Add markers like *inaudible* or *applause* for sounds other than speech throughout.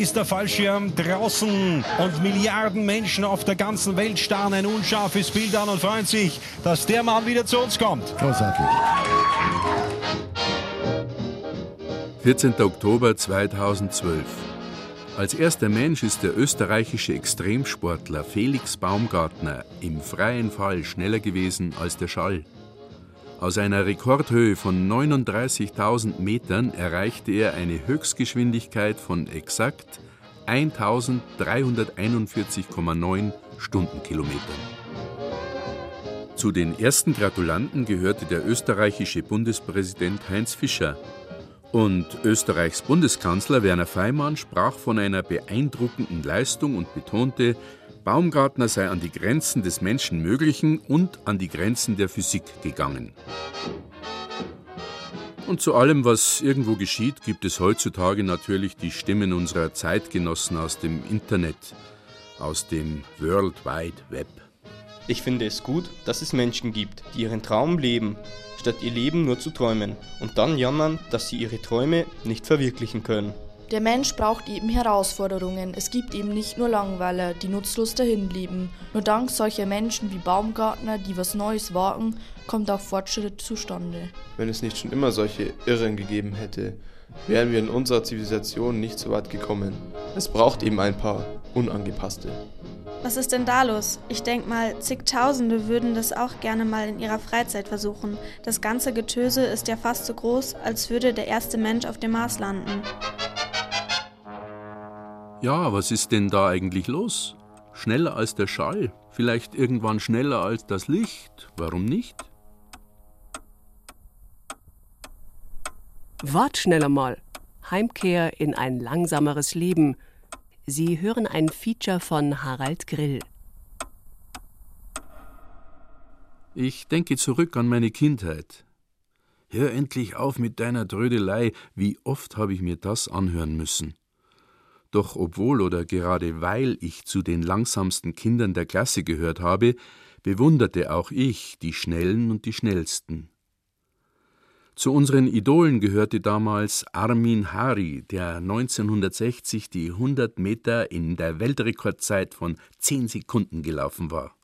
ist der Fallschirm draußen und Milliarden Menschen auf der ganzen Welt starren ein unscharfes Bild an und freuen sich, dass der Mann wieder zu uns kommt. Großartig. 14. Oktober 2012. Als erster Mensch ist der österreichische Extremsportler Felix Baumgartner im freien Fall schneller gewesen als der Schall. Aus einer Rekordhöhe von 39.000 Metern erreichte er eine Höchstgeschwindigkeit von exakt 1341,9 Stundenkilometern. Zu den ersten Gratulanten gehörte der österreichische Bundespräsident Heinz Fischer. Und Österreichs Bundeskanzler Werner Feimann sprach von einer beeindruckenden Leistung und betonte, Baumgartner sei an die Grenzen des Menschenmöglichen und an die Grenzen der Physik gegangen. Und zu allem, was irgendwo geschieht, gibt es heutzutage natürlich die Stimmen unserer Zeitgenossen aus dem Internet, aus dem World Wide Web. Ich finde es gut, dass es Menschen gibt, die ihren Traum leben, statt ihr Leben nur zu träumen und dann jammern, dass sie ihre Träume nicht verwirklichen können. Der Mensch braucht eben Herausforderungen. Es gibt eben nicht nur Langweiler, die nutzlos dahinblieben. Nur dank solcher Menschen wie Baumgartner, die was Neues wagen, kommt auch Fortschritt zustande. Wenn es nicht schon immer solche Irren gegeben hätte, wären wir in unserer Zivilisation nicht so weit gekommen. Es braucht eben ein paar Unangepasste. Was ist denn da los? Ich denke mal, zigtausende würden das auch gerne mal in ihrer Freizeit versuchen. Das ganze Getöse ist ja fast so groß, als würde der erste Mensch auf dem Mars landen. Ja, was ist denn da eigentlich los? Schneller als der Schall? Vielleicht irgendwann schneller als das Licht? Warum nicht? Wart schneller mal. Heimkehr in ein langsameres Leben. Sie hören ein Feature von Harald Grill. Ich denke zurück an meine Kindheit. Hör endlich auf mit deiner Trödelei, wie oft habe ich mir das anhören müssen. Doch obwohl oder gerade weil ich zu den langsamsten Kindern der Klasse gehört habe, bewunderte auch ich die Schnellen und die Schnellsten. Zu unseren Idolen gehörte damals Armin Hari, der 1960 die 100 Meter in der Weltrekordzeit von 10 Sekunden gelaufen war.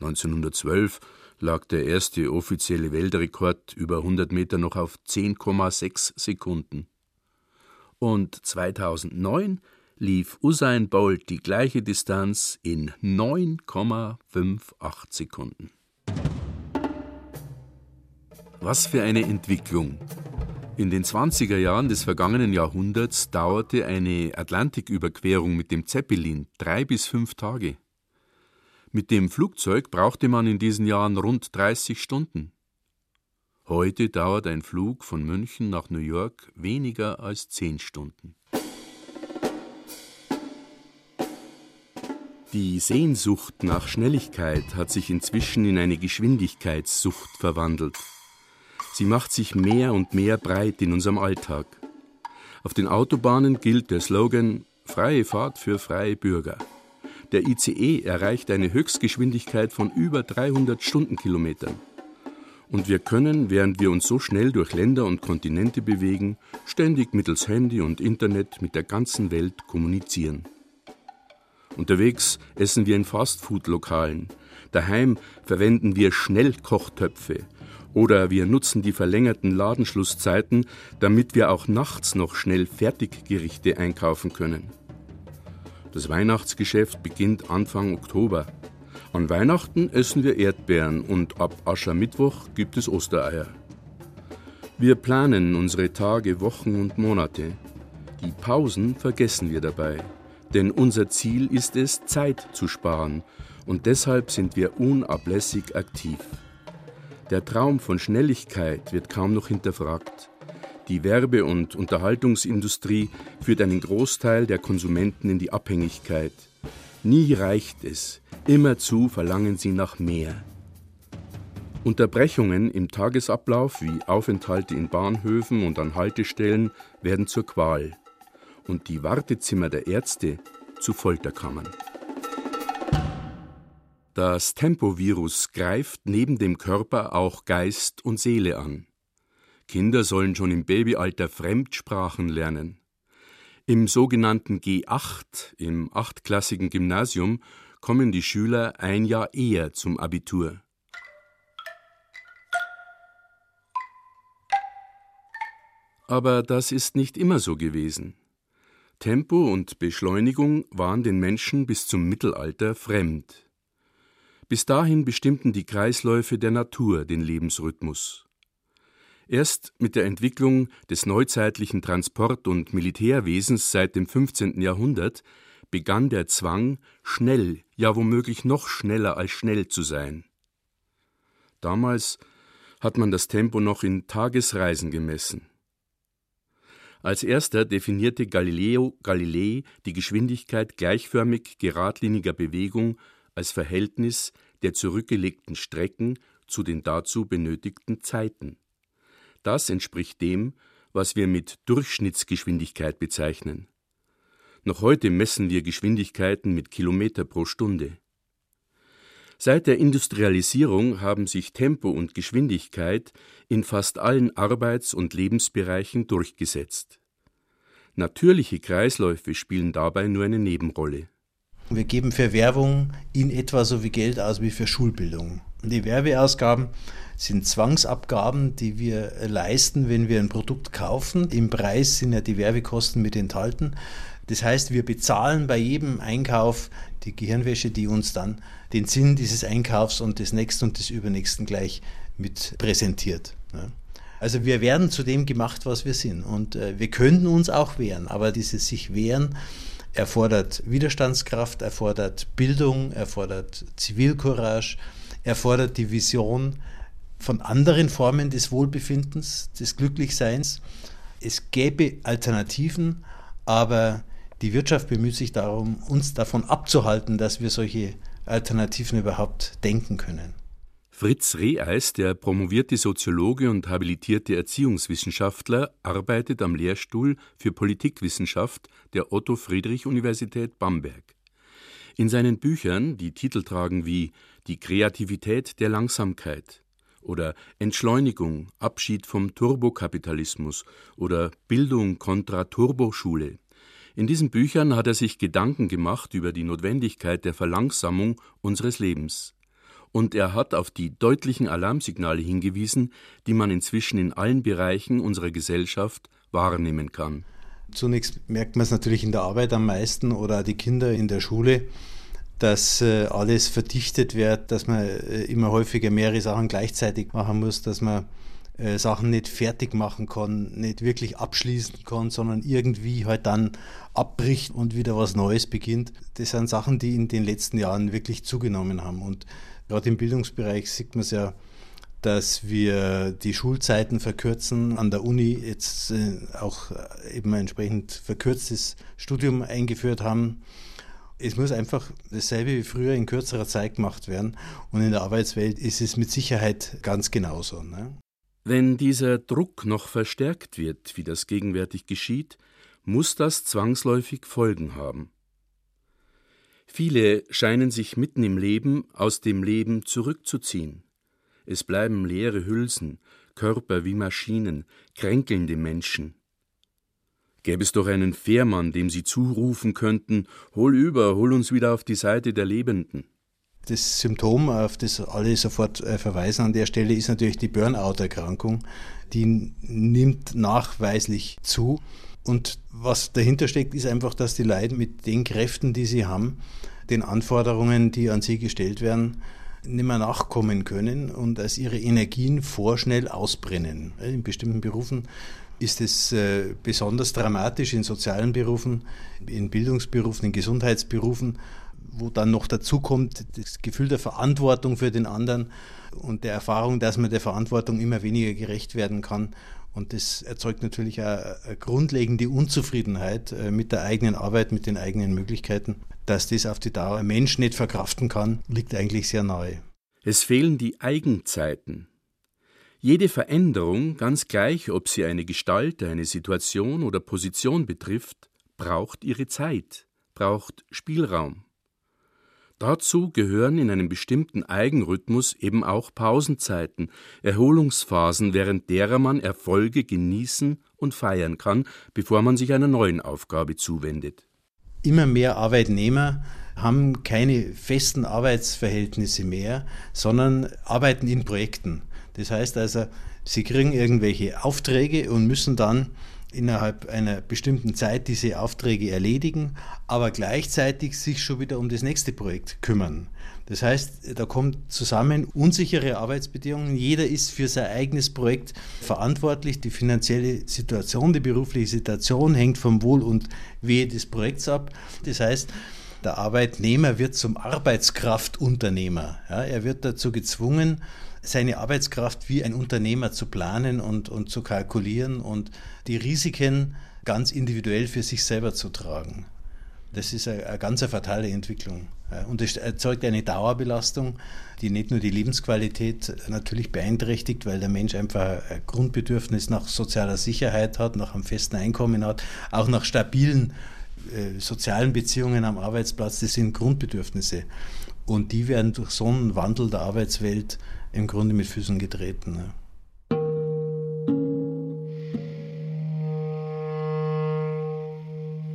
1912 lag der erste offizielle Weltrekord über 100 Meter noch auf 10,6 Sekunden. Und 2009 lief Usain Bolt die gleiche Distanz in 9,58 Sekunden. Was für eine Entwicklung! In den 20er Jahren des vergangenen Jahrhunderts dauerte eine Atlantiküberquerung mit dem Zeppelin drei bis fünf Tage. Mit dem Flugzeug brauchte man in diesen Jahren rund 30 Stunden. Heute dauert ein Flug von München nach New York weniger als zehn Stunden. Die Sehnsucht nach Schnelligkeit hat sich inzwischen in eine Geschwindigkeitssucht verwandelt. Sie macht sich mehr und mehr breit in unserem Alltag. Auf den Autobahnen gilt der Slogan Freie Fahrt für freie Bürger. Der ICE erreicht eine Höchstgeschwindigkeit von über 300 Stundenkilometern. Und wir können, während wir uns so schnell durch Länder und Kontinente bewegen, ständig mittels Handy und Internet mit der ganzen Welt kommunizieren. Unterwegs essen wir in Fastfood-Lokalen. Daheim verwenden wir Schnellkochtöpfe. Oder wir nutzen die verlängerten Ladenschlusszeiten, damit wir auch nachts noch schnell Fertiggerichte einkaufen können. Das Weihnachtsgeschäft beginnt Anfang Oktober. An Weihnachten essen wir Erdbeeren und ab Aschermittwoch gibt es Ostereier. Wir planen unsere Tage, Wochen und Monate. Die Pausen vergessen wir dabei, denn unser Ziel ist es, Zeit zu sparen und deshalb sind wir unablässig aktiv. Der Traum von Schnelligkeit wird kaum noch hinterfragt. Die Werbe- und Unterhaltungsindustrie führt einen Großteil der Konsumenten in die Abhängigkeit. Nie reicht es, immerzu verlangen sie nach mehr. Unterbrechungen im Tagesablauf wie Aufenthalte in Bahnhöfen und an Haltestellen werden zur Qual und die Wartezimmer der Ärzte zu Folterkammern. Das Tempovirus greift neben dem Körper auch Geist und Seele an. Kinder sollen schon im Babyalter Fremdsprachen lernen. Im sogenannten G8, im achtklassigen Gymnasium, kommen die Schüler ein Jahr eher zum Abitur. Aber das ist nicht immer so gewesen. Tempo und Beschleunigung waren den Menschen bis zum Mittelalter fremd. Bis dahin bestimmten die Kreisläufe der Natur den Lebensrhythmus. Erst mit der Entwicklung des neuzeitlichen Transport- und Militärwesens seit dem 15. Jahrhundert begann der Zwang, schnell, ja womöglich noch schneller als schnell zu sein. Damals hat man das Tempo noch in Tagesreisen gemessen. Als erster definierte Galileo Galilei die Geschwindigkeit gleichförmig geradliniger Bewegung als Verhältnis der zurückgelegten Strecken zu den dazu benötigten Zeiten. Das entspricht dem, was wir mit Durchschnittsgeschwindigkeit bezeichnen. Noch heute messen wir Geschwindigkeiten mit Kilometer pro Stunde. Seit der Industrialisierung haben sich Tempo und Geschwindigkeit in fast allen Arbeits- und Lebensbereichen durchgesetzt. Natürliche Kreisläufe spielen dabei nur eine Nebenrolle. Wir geben für Werbung in etwa so viel Geld aus wie für Schulbildung. Die Werbeausgaben sind Zwangsabgaben, die wir leisten, wenn wir ein Produkt kaufen. Im Preis sind ja die Werbekosten mit enthalten. Das heißt, wir bezahlen bei jedem Einkauf die Gehirnwäsche, die uns dann den Sinn dieses Einkaufs und des nächsten und des übernächsten gleich mit präsentiert. Also wir werden zu dem gemacht, was wir sind. Und äh, wir könnten uns auch wehren, aber dieses sich wehren erfordert Widerstandskraft, erfordert Bildung, erfordert Zivilcourage, erfordert die Vision von anderen Formen des Wohlbefindens, des Glücklichseins. Es gäbe Alternativen, aber die Wirtschaft bemüht sich darum, uns davon abzuhalten, dass wir solche Alternativen überhaupt denken können. Fritz Reeis, der promovierte Soziologe und habilitierte Erziehungswissenschaftler, arbeitet am Lehrstuhl für Politikwissenschaft der Otto Friedrich Universität Bamberg. In seinen Büchern, die Titel tragen wie Die Kreativität der Langsamkeit oder Entschleunigung, Abschied vom Turbokapitalismus oder Bildung kontra Turboschule, in diesen Büchern hat er sich Gedanken gemacht über die Notwendigkeit der Verlangsamung unseres Lebens. Und er hat auf die deutlichen Alarmsignale hingewiesen, die man inzwischen in allen Bereichen unserer Gesellschaft wahrnehmen kann. Zunächst merkt man es natürlich in der Arbeit am meisten oder die Kinder in der Schule, dass äh, alles verdichtet wird, dass man äh, immer häufiger mehrere Sachen gleichzeitig machen muss, dass man äh, Sachen nicht fertig machen kann, nicht wirklich abschließen kann, sondern irgendwie halt dann abbricht und wieder was Neues beginnt. Das sind Sachen, die in den letzten Jahren wirklich zugenommen haben. Und gerade im Bildungsbereich sieht man es ja, dass wir die Schulzeiten verkürzen, an der Uni jetzt auch eben ein entsprechend verkürztes Studium eingeführt haben. Es muss einfach dasselbe wie früher in kürzerer Zeit gemacht werden. Und in der Arbeitswelt ist es mit Sicherheit ganz genauso. Ne? Wenn dieser Druck noch verstärkt wird, wie das gegenwärtig geschieht, muss das zwangsläufig Folgen haben. Viele scheinen sich mitten im Leben aus dem Leben zurückzuziehen. Es bleiben leere Hülsen, Körper wie Maschinen, kränkelnde Menschen. Gäbe es doch einen Fährmann, dem sie zurufen könnten, hol über, hol uns wieder auf die Seite der Lebenden. Das Symptom, auf das alle sofort äh, verweisen an der Stelle, ist natürlich die Burnout-Erkrankung. Die nimmt nachweislich zu. Und was dahinter steckt, ist einfach, dass die Leute mit den Kräften, die sie haben, den Anforderungen, die an sie gestellt werden, nicht mehr nachkommen können und als ihre Energien vorschnell ausbrennen. In bestimmten Berufen ist es äh, besonders dramatisch, in sozialen Berufen, in Bildungsberufen, in Gesundheitsberufen, wo dann noch dazu kommt das Gefühl der Verantwortung für den anderen und der Erfahrung, dass man der Verantwortung immer weniger gerecht werden kann Und das erzeugt natürlich eine, eine grundlegende Unzufriedenheit äh, mit der eigenen Arbeit, mit den eigenen Möglichkeiten. Dass das auf die Dauer ein Mensch nicht verkraften kann, liegt eigentlich sehr nahe. Es fehlen die Eigenzeiten. Jede Veränderung, ganz gleich, ob sie eine Gestalt, eine Situation oder Position betrifft, braucht ihre Zeit, braucht Spielraum. Dazu gehören in einem bestimmten Eigenrhythmus eben auch Pausenzeiten, Erholungsphasen, während derer man Erfolge genießen und feiern kann, bevor man sich einer neuen Aufgabe zuwendet. Immer mehr Arbeitnehmer haben keine festen Arbeitsverhältnisse mehr, sondern arbeiten in Projekten. Das heißt also, sie kriegen irgendwelche Aufträge und müssen dann innerhalb einer bestimmten Zeit diese Aufträge erledigen, aber gleichzeitig sich schon wieder um das nächste Projekt kümmern. Das heißt, da kommt zusammen unsichere Arbeitsbedingungen. Jeder ist für sein eigenes Projekt verantwortlich. Die finanzielle Situation, die berufliche Situation hängt vom Wohl und Wehe des Projekts ab. Das heißt, der Arbeitnehmer wird zum Arbeitskraftunternehmer. Ja, er wird dazu gezwungen, seine Arbeitskraft wie ein Unternehmer zu planen und, und zu kalkulieren und die Risiken ganz individuell für sich selber zu tragen. Das ist eine, eine ganz fatale Entwicklung. Und es erzeugt eine Dauerbelastung, die nicht nur die Lebensqualität natürlich beeinträchtigt, weil der Mensch einfach ein Grundbedürfnis nach sozialer Sicherheit hat, nach einem festen Einkommen hat, auch nach stabilen äh, sozialen Beziehungen am Arbeitsplatz. Das sind Grundbedürfnisse. Und die werden durch so einen Wandel der Arbeitswelt im Grunde mit Füßen getreten. Ne?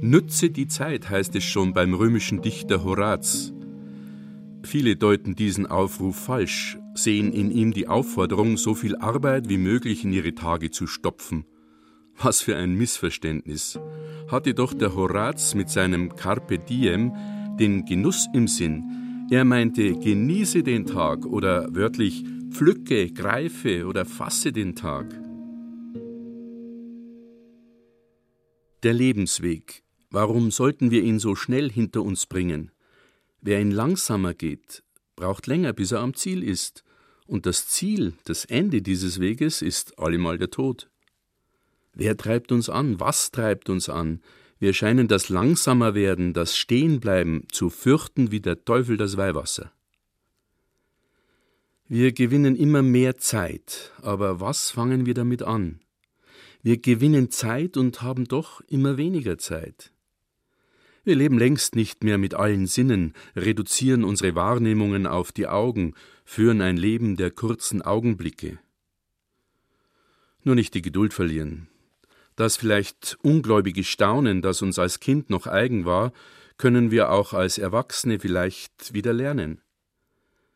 Nütze die Zeit, heißt es schon beim römischen Dichter Horaz. Viele deuten diesen Aufruf falsch, sehen in ihm die Aufforderung, so viel Arbeit wie möglich in ihre Tage zu stopfen. Was für ein Missverständnis. Hatte doch der Horaz mit seinem Carpe Diem den Genuss im Sinn, er meinte, genieße den Tag oder wörtlich pflücke, greife oder fasse den Tag. Der Lebensweg. Warum sollten wir ihn so schnell hinter uns bringen? Wer ihn langsamer geht, braucht länger, bis er am Ziel ist. Und das Ziel, das Ende dieses Weges ist allemal der Tod. Wer treibt uns an? Was treibt uns an? Wir scheinen das Langsamerwerden, das Stehenbleiben zu fürchten wie der Teufel das Weihwasser. Wir gewinnen immer mehr Zeit, aber was fangen wir damit an? Wir gewinnen Zeit und haben doch immer weniger Zeit. Wir leben längst nicht mehr mit allen Sinnen, reduzieren unsere Wahrnehmungen auf die Augen, führen ein Leben der kurzen Augenblicke. Nur nicht die Geduld verlieren, das vielleicht ungläubige Staunen, das uns als Kind noch eigen war, können wir auch als Erwachsene vielleicht wieder lernen.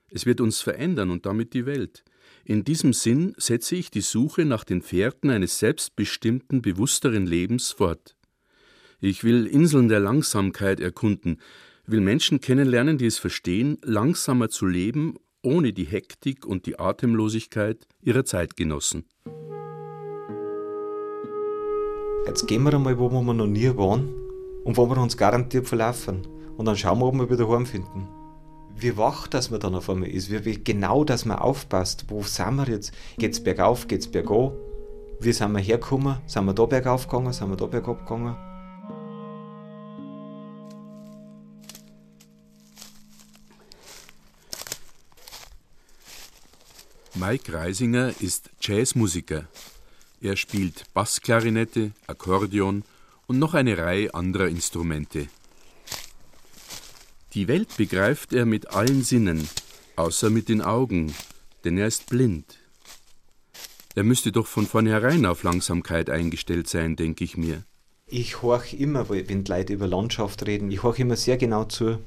Es wird uns verändern und damit die Welt. In diesem Sinn setze ich die Suche nach den Fährten eines selbstbestimmten, bewussteren Lebens fort. Ich will Inseln der Langsamkeit erkunden, will Menschen kennenlernen, die es verstehen, langsamer zu leben, ohne die Hektik und die Atemlosigkeit ihrer Zeitgenossen. Jetzt gehen wir einmal, wo wir noch nie waren und wo wir uns garantiert verlaufen. Und dann schauen wir, ob wir wieder heimfinden. Wie wach, dass man dann auf einmal ist, wie, wie genau, dass man aufpasst. Wo sind wir jetzt? Geht's bergauf, geht's bergab? Wie sind wir hergekommen? Sind wir da bergauf gegangen? Sind wir da bergab gegangen? Mike Reisinger ist Jazzmusiker. Er spielt Bassklarinette, Akkordeon und noch eine Reihe anderer Instrumente. Die Welt begreift er mit allen Sinnen, außer mit den Augen, denn er ist blind. Er müsste doch von vornherein auf Langsamkeit eingestellt sein, denke ich mir. Ich horch immer, wenn Leute über Landschaft reden, ich horch immer sehr genau zu,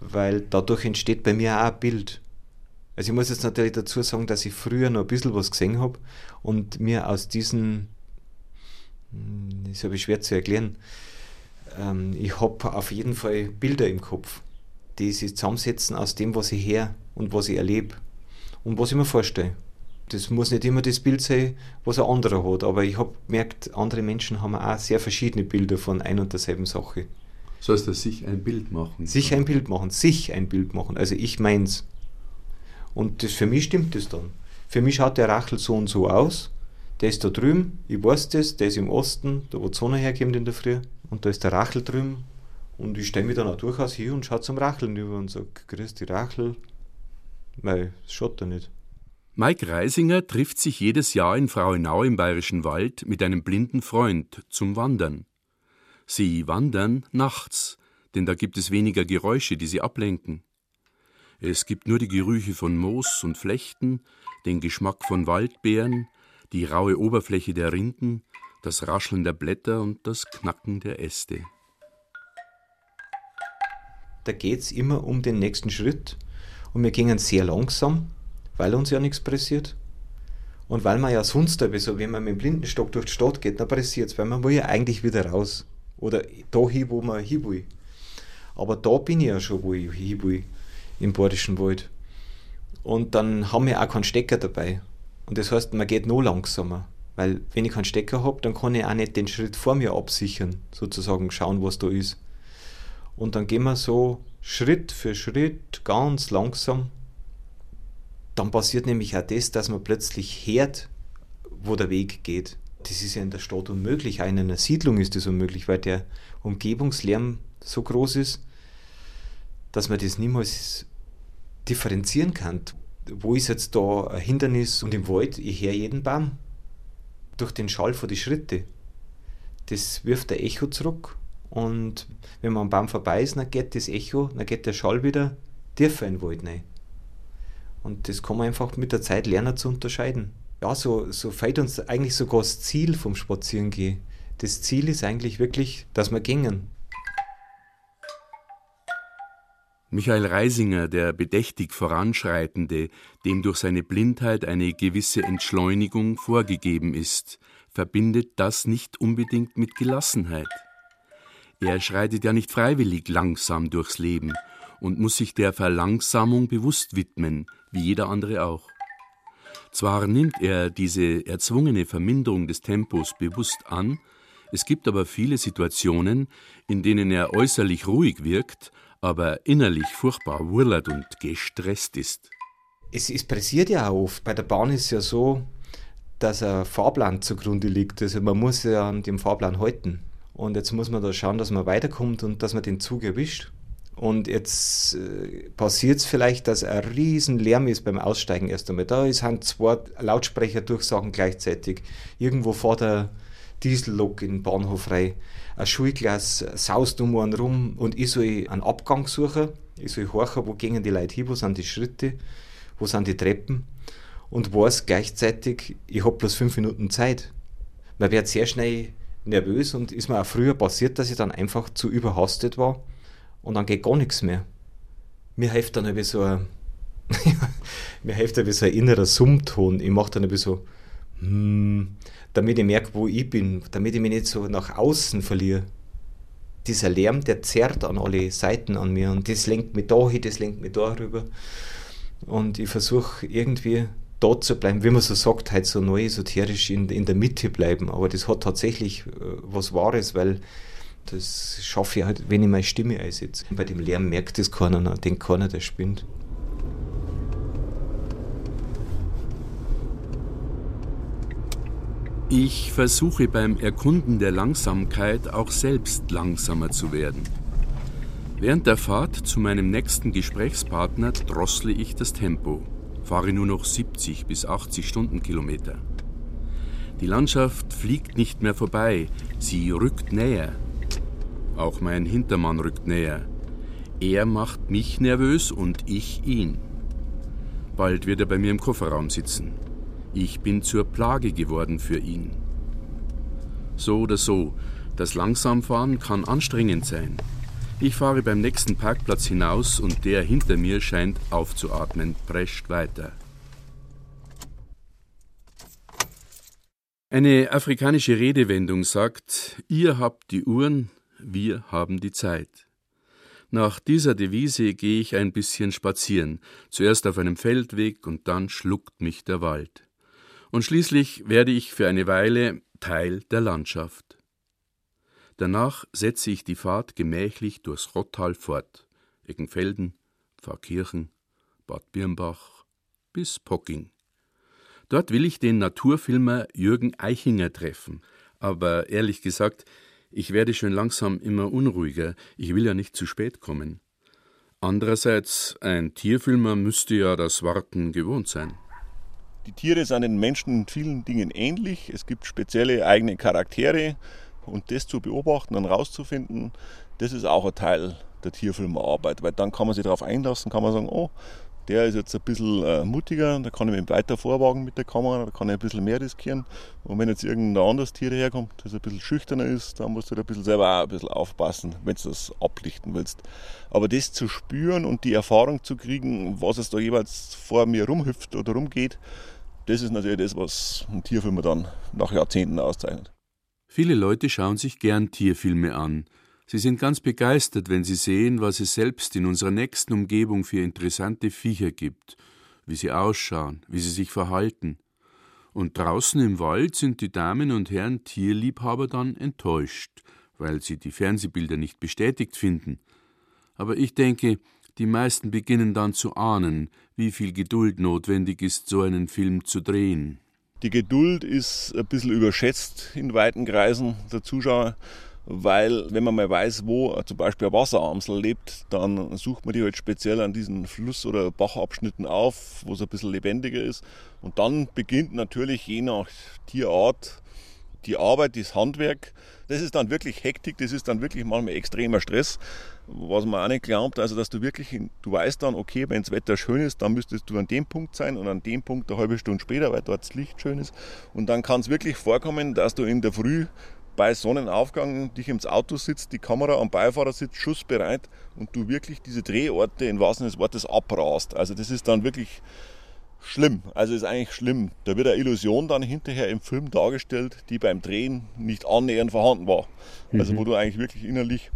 weil dadurch entsteht bei mir auch ein Bild. Also ich muss jetzt natürlich dazu sagen, dass ich früher noch ein bisschen was gesehen habe und mir aus diesen, hm, das habe ich schwer zu erklären, ähm, ich habe auf jeden Fall Bilder im Kopf, die sich zusammensetzen aus dem, was ich her und was ich erlebe und was ich mir vorstelle. Das muss nicht immer das Bild sein, was ein anderer hat, aber ich habe gemerkt, andere Menschen haben auch sehr verschiedene Bilder von ein und derselben Sache. So heißt das, sich ein Bild machen. Sich ein Bild machen, sich ein Bild machen. Also ich meins. Und das, für mich stimmt das dann. Für mich schaut der Rachel so und so aus. der ist da drüben, ich weiß das, der ist im Osten, da wo die Sonne herkommt in der Früh. Und da ist der Rachel drüben. Und ich stelle mich dann auch durchaus hier und schaue zum Racheln über und sage, grüß die Rachel. Nein, das schaut er nicht. Mike Reisinger trifft sich jedes Jahr in Frauenau im Bayerischen Wald mit einem blinden Freund zum Wandern. Sie wandern nachts, denn da gibt es weniger Geräusche, die sie ablenken. Es gibt nur die Gerüche von Moos und Flechten, den Geschmack von Waldbeeren, die raue Oberfläche der Rinden, das Rascheln der Blätter und das Knacken der Äste. Da geht es immer um den nächsten Schritt und wir gingen sehr langsam, weil uns ja nichts pressiert. Und weil man ja sonst so, wenn man mit dem Blindenstock durch die Stadt geht, dann pressiert es, weil man will ja eigentlich wieder raus. Oder da hin, wo man hin will. Aber da bin ich ja schon, wo ich hin will, im Badischen Wald. Und dann haben wir auch keinen Stecker dabei. Und das heißt, man geht noch langsamer. Weil wenn ich keinen Stecker habe, dann kann ich auch nicht den Schritt vor mir absichern, sozusagen schauen, was da ist. Und dann gehen wir so Schritt für Schritt ganz langsam. Dann passiert nämlich auch das, dass man plötzlich hört, wo der Weg geht. Das ist ja in der Stadt unmöglich. Auch in einer Siedlung ist das unmöglich, weil der Umgebungslärm so groß ist, dass man das niemals differenzieren kann. Wo ist jetzt da ein Hindernis? Und im Wald, ich höre jeden Baum durch den Schall von den Schritten. Das wirft der Echo zurück und wenn man am Baum vorbei ist, dann geht das Echo, dann geht der Schall wieder tiefer in den Wald rein. Und das kann man einfach mit der Zeit lernen zu unterscheiden. Ja, so, so fällt uns eigentlich sogar das Ziel vom Spazierengehen. Das Ziel ist eigentlich wirklich, dass wir gingen. Michael Reisinger, der bedächtig Voranschreitende, dem durch seine Blindheit eine gewisse Entschleunigung vorgegeben ist, verbindet das nicht unbedingt mit Gelassenheit. Er schreitet ja nicht freiwillig langsam durchs Leben und muss sich der Verlangsamung bewusst widmen, wie jeder andere auch. Zwar nimmt er diese erzwungene Verminderung des Tempos bewusst an, es gibt aber viele Situationen, in denen er äußerlich ruhig wirkt aber innerlich furchtbar wurlert und gestresst ist. Es, es pressiert ja auch oft. Bei der Bahn ist es ja so, dass ein Fahrplan zugrunde liegt. Also man muss ja an dem Fahrplan halten. Und jetzt muss man da schauen, dass man weiterkommt und dass man den Zug erwischt. Und jetzt äh, passiert es vielleicht, dass ein riesen Lärm ist beim Aussteigen erst einmal. Da sind zwei Lautsprecherdurchsagen gleichzeitig. Irgendwo vor der Diesellok in den Bahnhof rein ein Schulglas saust um einen rum und ich soll einen Abgang suchen. Ich soll horchen, wo gehen die Leute hin, wo sind die Schritte, wo sind die Treppen und weiß gleichzeitig, ich habe bloß fünf Minuten Zeit. Man wird sehr schnell nervös und ist mir auch früher passiert, dass ich dann einfach zu überhastet war und dann geht gar nichts mehr. Mir hilft dann ein so ein, *laughs* mir hilft ein so ein innerer Summton. Ich mache dann ein so, hmm, damit ich merke, wo ich bin, damit ich mich nicht so nach außen verliere. Dieser Lärm, der zerrt an alle Seiten an mir und das lenkt mich da hin, das lenkt mich da rüber. Und ich versuche irgendwie dort zu bleiben, wie man so sagt, halt so neu esoterisch in, in der Mitte bleiben. Aber das hat tatsächlich äh, was Wahres, weil das schaffe ich halt, wenn ich meine Stimme einsetze. Bei dem Lärm merkt das keiner, denkt keiner, der spinnt. Ich versuche beim Erkunden der Langsamkeit auch selbst langsamer zu werden. Während der Fahrt zu meinem nächsten Gesprächspartner drossle ich das Tempo, fahre nur noch 70 bis 80 Stundenkilometer. Die Landschaft fliegt nicht mehr vorbei, sie rückt näher. Auch mein Hintermann rückt näher. Er macht mich nervös und ich ihn. Bald wird er bei mir im Kofferraum sitzen. Ich bin zur Plage geworden für ihn. So oder so, das Langsamfahren kann anstrengend sein. Ich fahre beim nächsten Parkplatz hinaus und der hinter mir scheint aufzuatmen, prescht weiter. Eine afrikanische Redewendung sagt, ihr habt die Uhren, wir haben die Zeit. Nach dieser Devise gehe ich ein bisschen spazieren, zuerst auf einem Feldweg und dann schluckt mich der Wald und schließlich werde ich für eine Weile Teil der Landschaft. Danach setze ich die Fahrt gemächlich durchs Rottal fort, Eckenfelden, Pfarrkirchen, Bad Birnbach bis Pocking. Dort will ich den Naturfilmer Jürgen Eichinger treffen. Aber ehrlich gesagt, ich werde schon langsam immer unruhiger. Ich will ja nicht zu spät kommen. Andererseits, ein Tierfilmer müsste ja das Warten gewohnt sein. Die Tiere sind den Menschen in vielen Dingen ähnlich. Es gibt spezielle eigene Charaktere. Und das zu beobachten und rauszufinden, das ist auch ein Teil der Tierfilmarbeit. Weil dann kann man sich darauf einlassen, kann man sagen, oh, der ist jetzt ein bisschen äh, mutiger, da kann ich mich weiter vorwagen mit der Kamera, da kann ich ein bisschen mehr riskieren. Und wenn jetzt irgendein anderes Tier daherkommt, das ein bisschen schüchterner ist, dann musst du da ein bisschen selber auch ein bisschen aufpassen, wenn du das ablichten willst. Aber das zu spüren und die Erfahrung zu kriegen, was es da jeweils vor mir rumhüpft oder rumgeht, das ist natürlich das, was ein Tierfilmer dann nach Jahrzehnten auszeichnet. Viele Leute schauen sich gern Tierfilme an, Sie sind ganz begeistert, wenn Sie sehen, was es selbst in unserer nächsten Umgebung für interessante Viecher gibt, wie sie ausschauen, wie sie sich verhalten. Und draußen im Wald sind die Damen und Herren Tierliebhaber dann enttäuscht, weil sie die Fernsehbilder nicht bestätigt finden. Aber ich denke, die meisten beginnen dann zu ahnen, wie viel Geduld notwendig ist, so einen Film zu drehen. Die Geduld ist ein bisschen überschätzt in weiten Kreisen der Zuschauer weil wenn man mal weiß, wo zum Beispiel ein Wasseramsel lebt, dann sucht man die halt speziell an diesen Fluss- oder Bachabschnitten auf, wo es ein bisschen lebendiger ist. Und dann beginnt natürlich je nach Tierart die Arbeit, das Handwerk. Das ist dann wirklich Hektik, das ist dann wirklich manchmal extremer Stress, was man auch nicht glaubt. Also, dass du wirklich, du weißt dann, okay, wenn das Wetter schön ist, dann müsstest du an dem Punkt sein und an dem Punkt eine halbe Stunde später, weil dort das Licht schön ist. Und dann kann es wirklich vorkommen, dass du in der Früh bei Sonnenaufgang dich ins Auto sitzt, die Kamera am Beifahrersitz schussbereit und du wirklich diese Drehorte in wahrsten des Wortes abrast. Also das ist dann wirklich schlimm. Also ist eigentlich schlimm. Da wird eine Illusion dann hinterher im Film dargestellt, die beim Drehen nicht annähernd vorhanden war. Also mhm. wo du eigentlich wirklich innerlich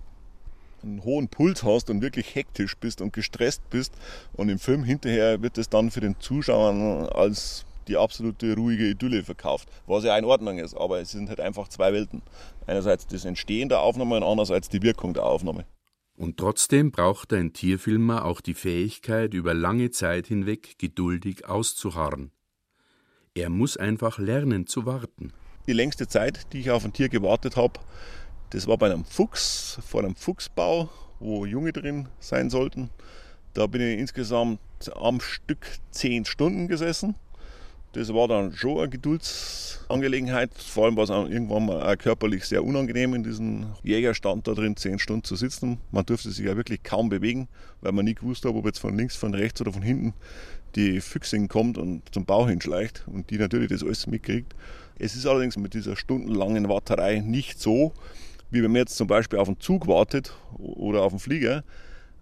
einen hohen Puls hast und wirklich hektisch bist und gestresst bist. Und im Film hinterher wird es dann für den Zuschauer als die absolute ruhige Idylle verkauft, was ja in Ordnung ist, aber es sind halt einfach zwei Welten. Einerseits das Entstehen der Aufnahme und andererseits die Wirkung der Aufnahme. Und trotzdem braucht ein Tierfilmer auch die Fähigkeit, über lange Zeit hinweg geduldig auszuharren. Er muss einfach lernen zu warten. Die längste Zeit, die ich auf ein Tier gewartet habe, das war bei einem Fuchs, vor einem Fuchsbau, wo Junge drin sein sollten. Da bin ich insgesamt am Stück zehn Stunden gesessen. Das war dann schon eine Geduldsangelegenheit. Vor allem war es irgendwann mal auch körperlich sehr unangenehm, in diesem Jägerstand da drin zehn Stunden zu sitzen. Man durfte sich ja wirklich kaum bewegen, weil man nie gewusst hat, ob jetzt von links, von rechts oder von hinten die Füchsin kommt und zum Bauch hinschleicht und die natürlich das alles mitkriegt. Es ist allerdings mit dieser stundenlangen Warterei nicht so, wie wenn man jetzt zum Beispiel auf einen Zug wartet oder auf einen Flieger,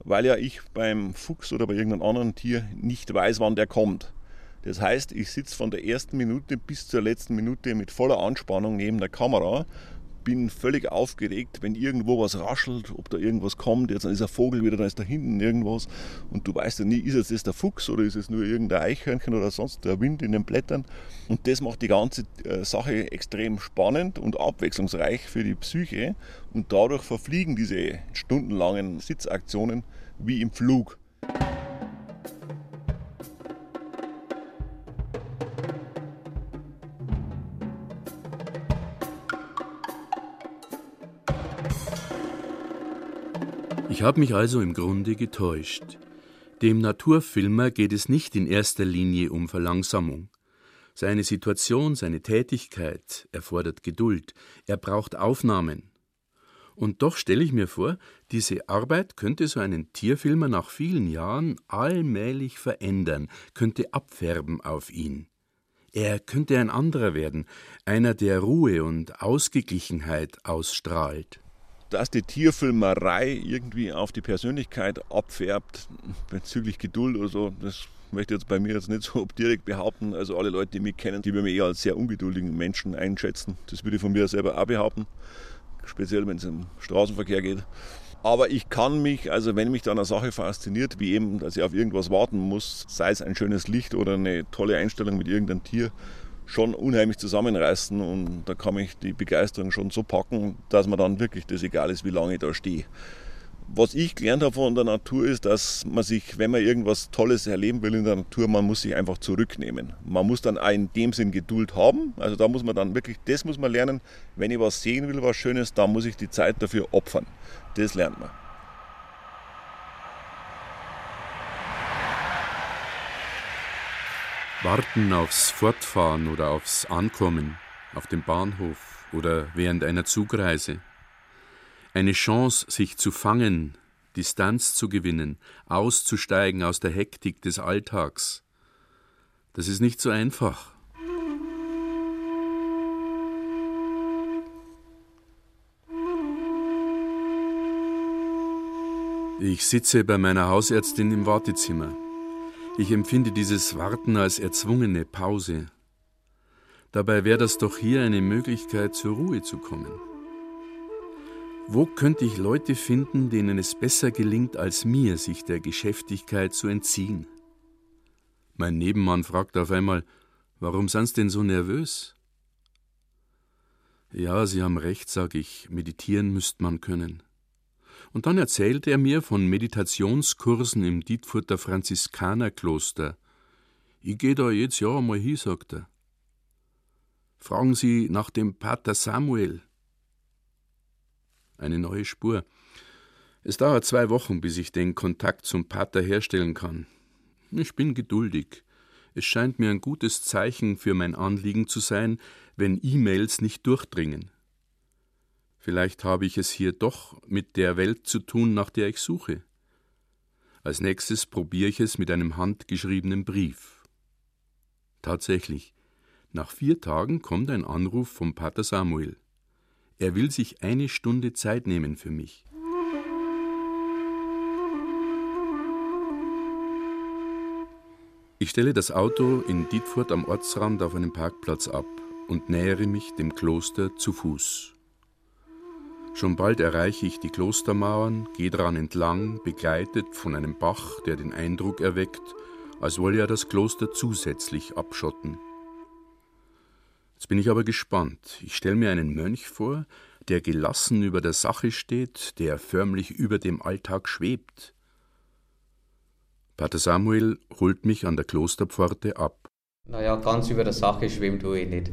weil ja ich beim Fuchs oder bei irgendeinem anderen Tier nicht weiß, wann der kommt. Das heißt, ich sitze von der ersten Minute bis zur letzten Minute mit voller Anspannung neben der Kamera, bin völlig aufgeregt, wenn irgendwo was raschelt, ob da irgendwas kommt. Jetzt ist ein Vogel wieder, da ist da hinten irgendwas. Und du weißt ja nie, ist es das der Fuchs oder ist es nur irgendein Eichhörnchen oder sonst der Wind in den Blättern. Und das macht die ganze äh, Sache extrem spannend und abwechslungsreich für die Psyche. Und dadurch verfliegen diese stundenlangen Sitzaktionen wie im Flug. Ich habe mich also im Grunde getäuscht. Dem Naturfilmer geht es nicht in erster Linie um Verlangsamung. Seine Situation, seine Tätigkeit erfordert Geduld. Er braucht Aufnahmen. Und doch stelle ich mir vor, diese Arbeit könnte so einen Tierfilmer nach vielen Jahren allmählich verändern, könnte abfärben auf ihn. Er könnte ein anderer werden, einer, der Ruhe und Ausgeglichenheit ausstrahlt dass die Tierfilmerei irgendwie auf die Persönlichkeit abfärbt, bezüglich Geduld oder so, das möchte ich jetzt bei mir jetzt nicht so *laughs* direkt behaupten. Also alle Leute, die mich kennen, die würden mich eher als sehr ungeduldigen Menschen einschätzen. Das würde ich von mir selber auch behaupten, speziell wenn es im Straßenverkehr geht. Aber ich kann mich, also wenn mich da eine Sache fasziniert, wie eben, dass ich auf irgendwas warten muss, sei es ein schönes Licht oder eine tolle Einstellung mit irgendeinem Tier, schon unheimlich zusammenreißen und da kann mich die Begeisterung schon so packen, dass mir dann wirklich das egal ist, wie lange ich da stehe. was ich gelernt habe von der Natur ist, dass man sich, wenn man irgendwas Tolles erleben will in der Natur, man muss sich einfach zurücknehmen. Man muss dann auch in dem Sinn Geduld haben. Also da muss man dann wirklich, das muss man lernen. Wenn ich was sehen will, was Schönes, dann muss ich die Zeit dafür opfern. Das lernt man. Warten aufs Fortfahren oder aufs Ankommen, auf dem Bahnhof oder während einer Zugreise. Eine Chance, sich zu fangen, Distanz zu gewinnen, auszusteigen aus der Hektik des Alltags. Das ist nicht so einfach. Ich sitze bei meiner Hausärztin im Wartezimmer. Ich empfinde dieses Warten als erzwungene Pause. Dabei wäre das doch hier eine Möglichkeit, zur Ruhe zu kommen. Wo könnte ich Leute finden, denen es besser gelingt als mir, sich der Geschäftigkeit zu entziehen? Mein Nebenmann fragt auf einmal, warum sind Sie denn so nervös? Ja, Sie haben recht, sag ich, meditieren müsst man können. Und dann erzählt er mir von Meditationskursen im Dietfurter Franziskanerkloster. Ich gehe da jedes Jahr mal hin, sagt er. Fragen Sie nach dem Pater Samuel. Eine neue Spur. Es dauert zwei Wochen, bis ich den Kontakt zum Pater herstellen kann. Ich bin geduldig. Es scheint mir ein gutes Zeichen für mein Anliegen zu sein, wenn E-Mails nicht durchdringen. Vielleicht habe ich es hier doch mit der Welt zu tun, nach der ich suche. Als nächstes probiere ich es mit einem handgeschriebenen Brief. Tatsächlich, nach vier Tagen kommt ein Anruf vom Pater Samuel. Er will sich eine Stunde Zeit nehmen für mich. Ich stelle das Auto in Dietfurt am Ortsrand auf einem Parkplatz ab und nähere mich dem Kloster zu Fuß. Schon bald erreiche ich die Klostermauern, gehe daran entlang, begleitet von einem Bach, der den Eindruck erweckt, als wolle er das Kloster zusätzlich abschotten. Jetzt bin ich aber gespannt. Ich stelle mir einen Mönch vor, der gelassen über der Sache steht, der förmlich über dem Alltag schwebt. Pater Samuel holt mich an der Klosterpforte ab. Naja, ganz über der Sache schwimmt tue ich nicht.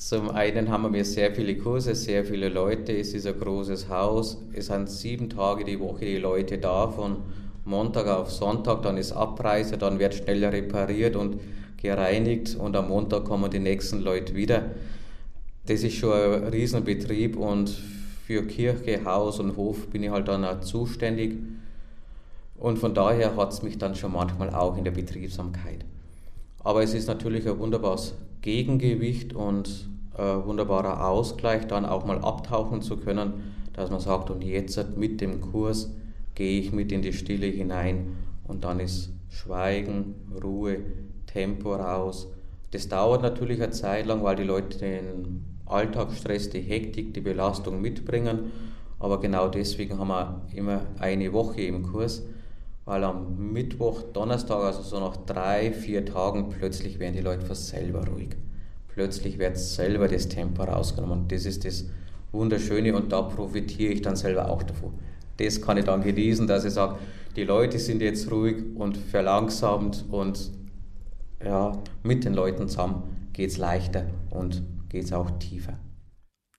Zum einen haben wir sehr viele Kurse, sehr viele Leute, es ist ein großes Haus, es sind sieben Tage die Woche die Leute da, von Montag auf Sonntag, dann ist Abreise, dann wird schnell repariert und gereinigt und am Montag kommen die nächsten Leute wieder. Das ist schon ein Riesenbetrieb und für Kirche, Haus und Hof bin ich halt dann auch zuständig. Und von daher hat es mich dann schon manchmal auch in der Betriebsamkeit. Aber es ist natürlich ein wunderbares Gegengewicht und ein wunderbarer Ausgleich, dann auch mal abtauchen zu können, dass man sagt, und jetzt mit dem Kurs gehe ich mit in die Stille hinein und dann ist Schweigen, Ruhe, Tempo raus. Das dauert natürlich eine Zeit lang, weil die Leute den Alltagsstress, die Hektik, die Belastung mitbringen. Aber genau deswegen haben wir immer eine Woche im Kurs, weil am Mittwoch, Donnerstag, also so nach drei, vier Tagen, plötzlich werden die Leute fast selber ruhig. Plötzlich wird selber das Tempo rausgenommen. Und das ist das Wunderschöne und da profitiere ich dann selber auch davon. Das kann ich dann genießen, dass ich sage, die Leute sind jetzt ruhig und verlangsamt und ja, mit den Leuten zusammen geht es leichter und geht es auch tiefer.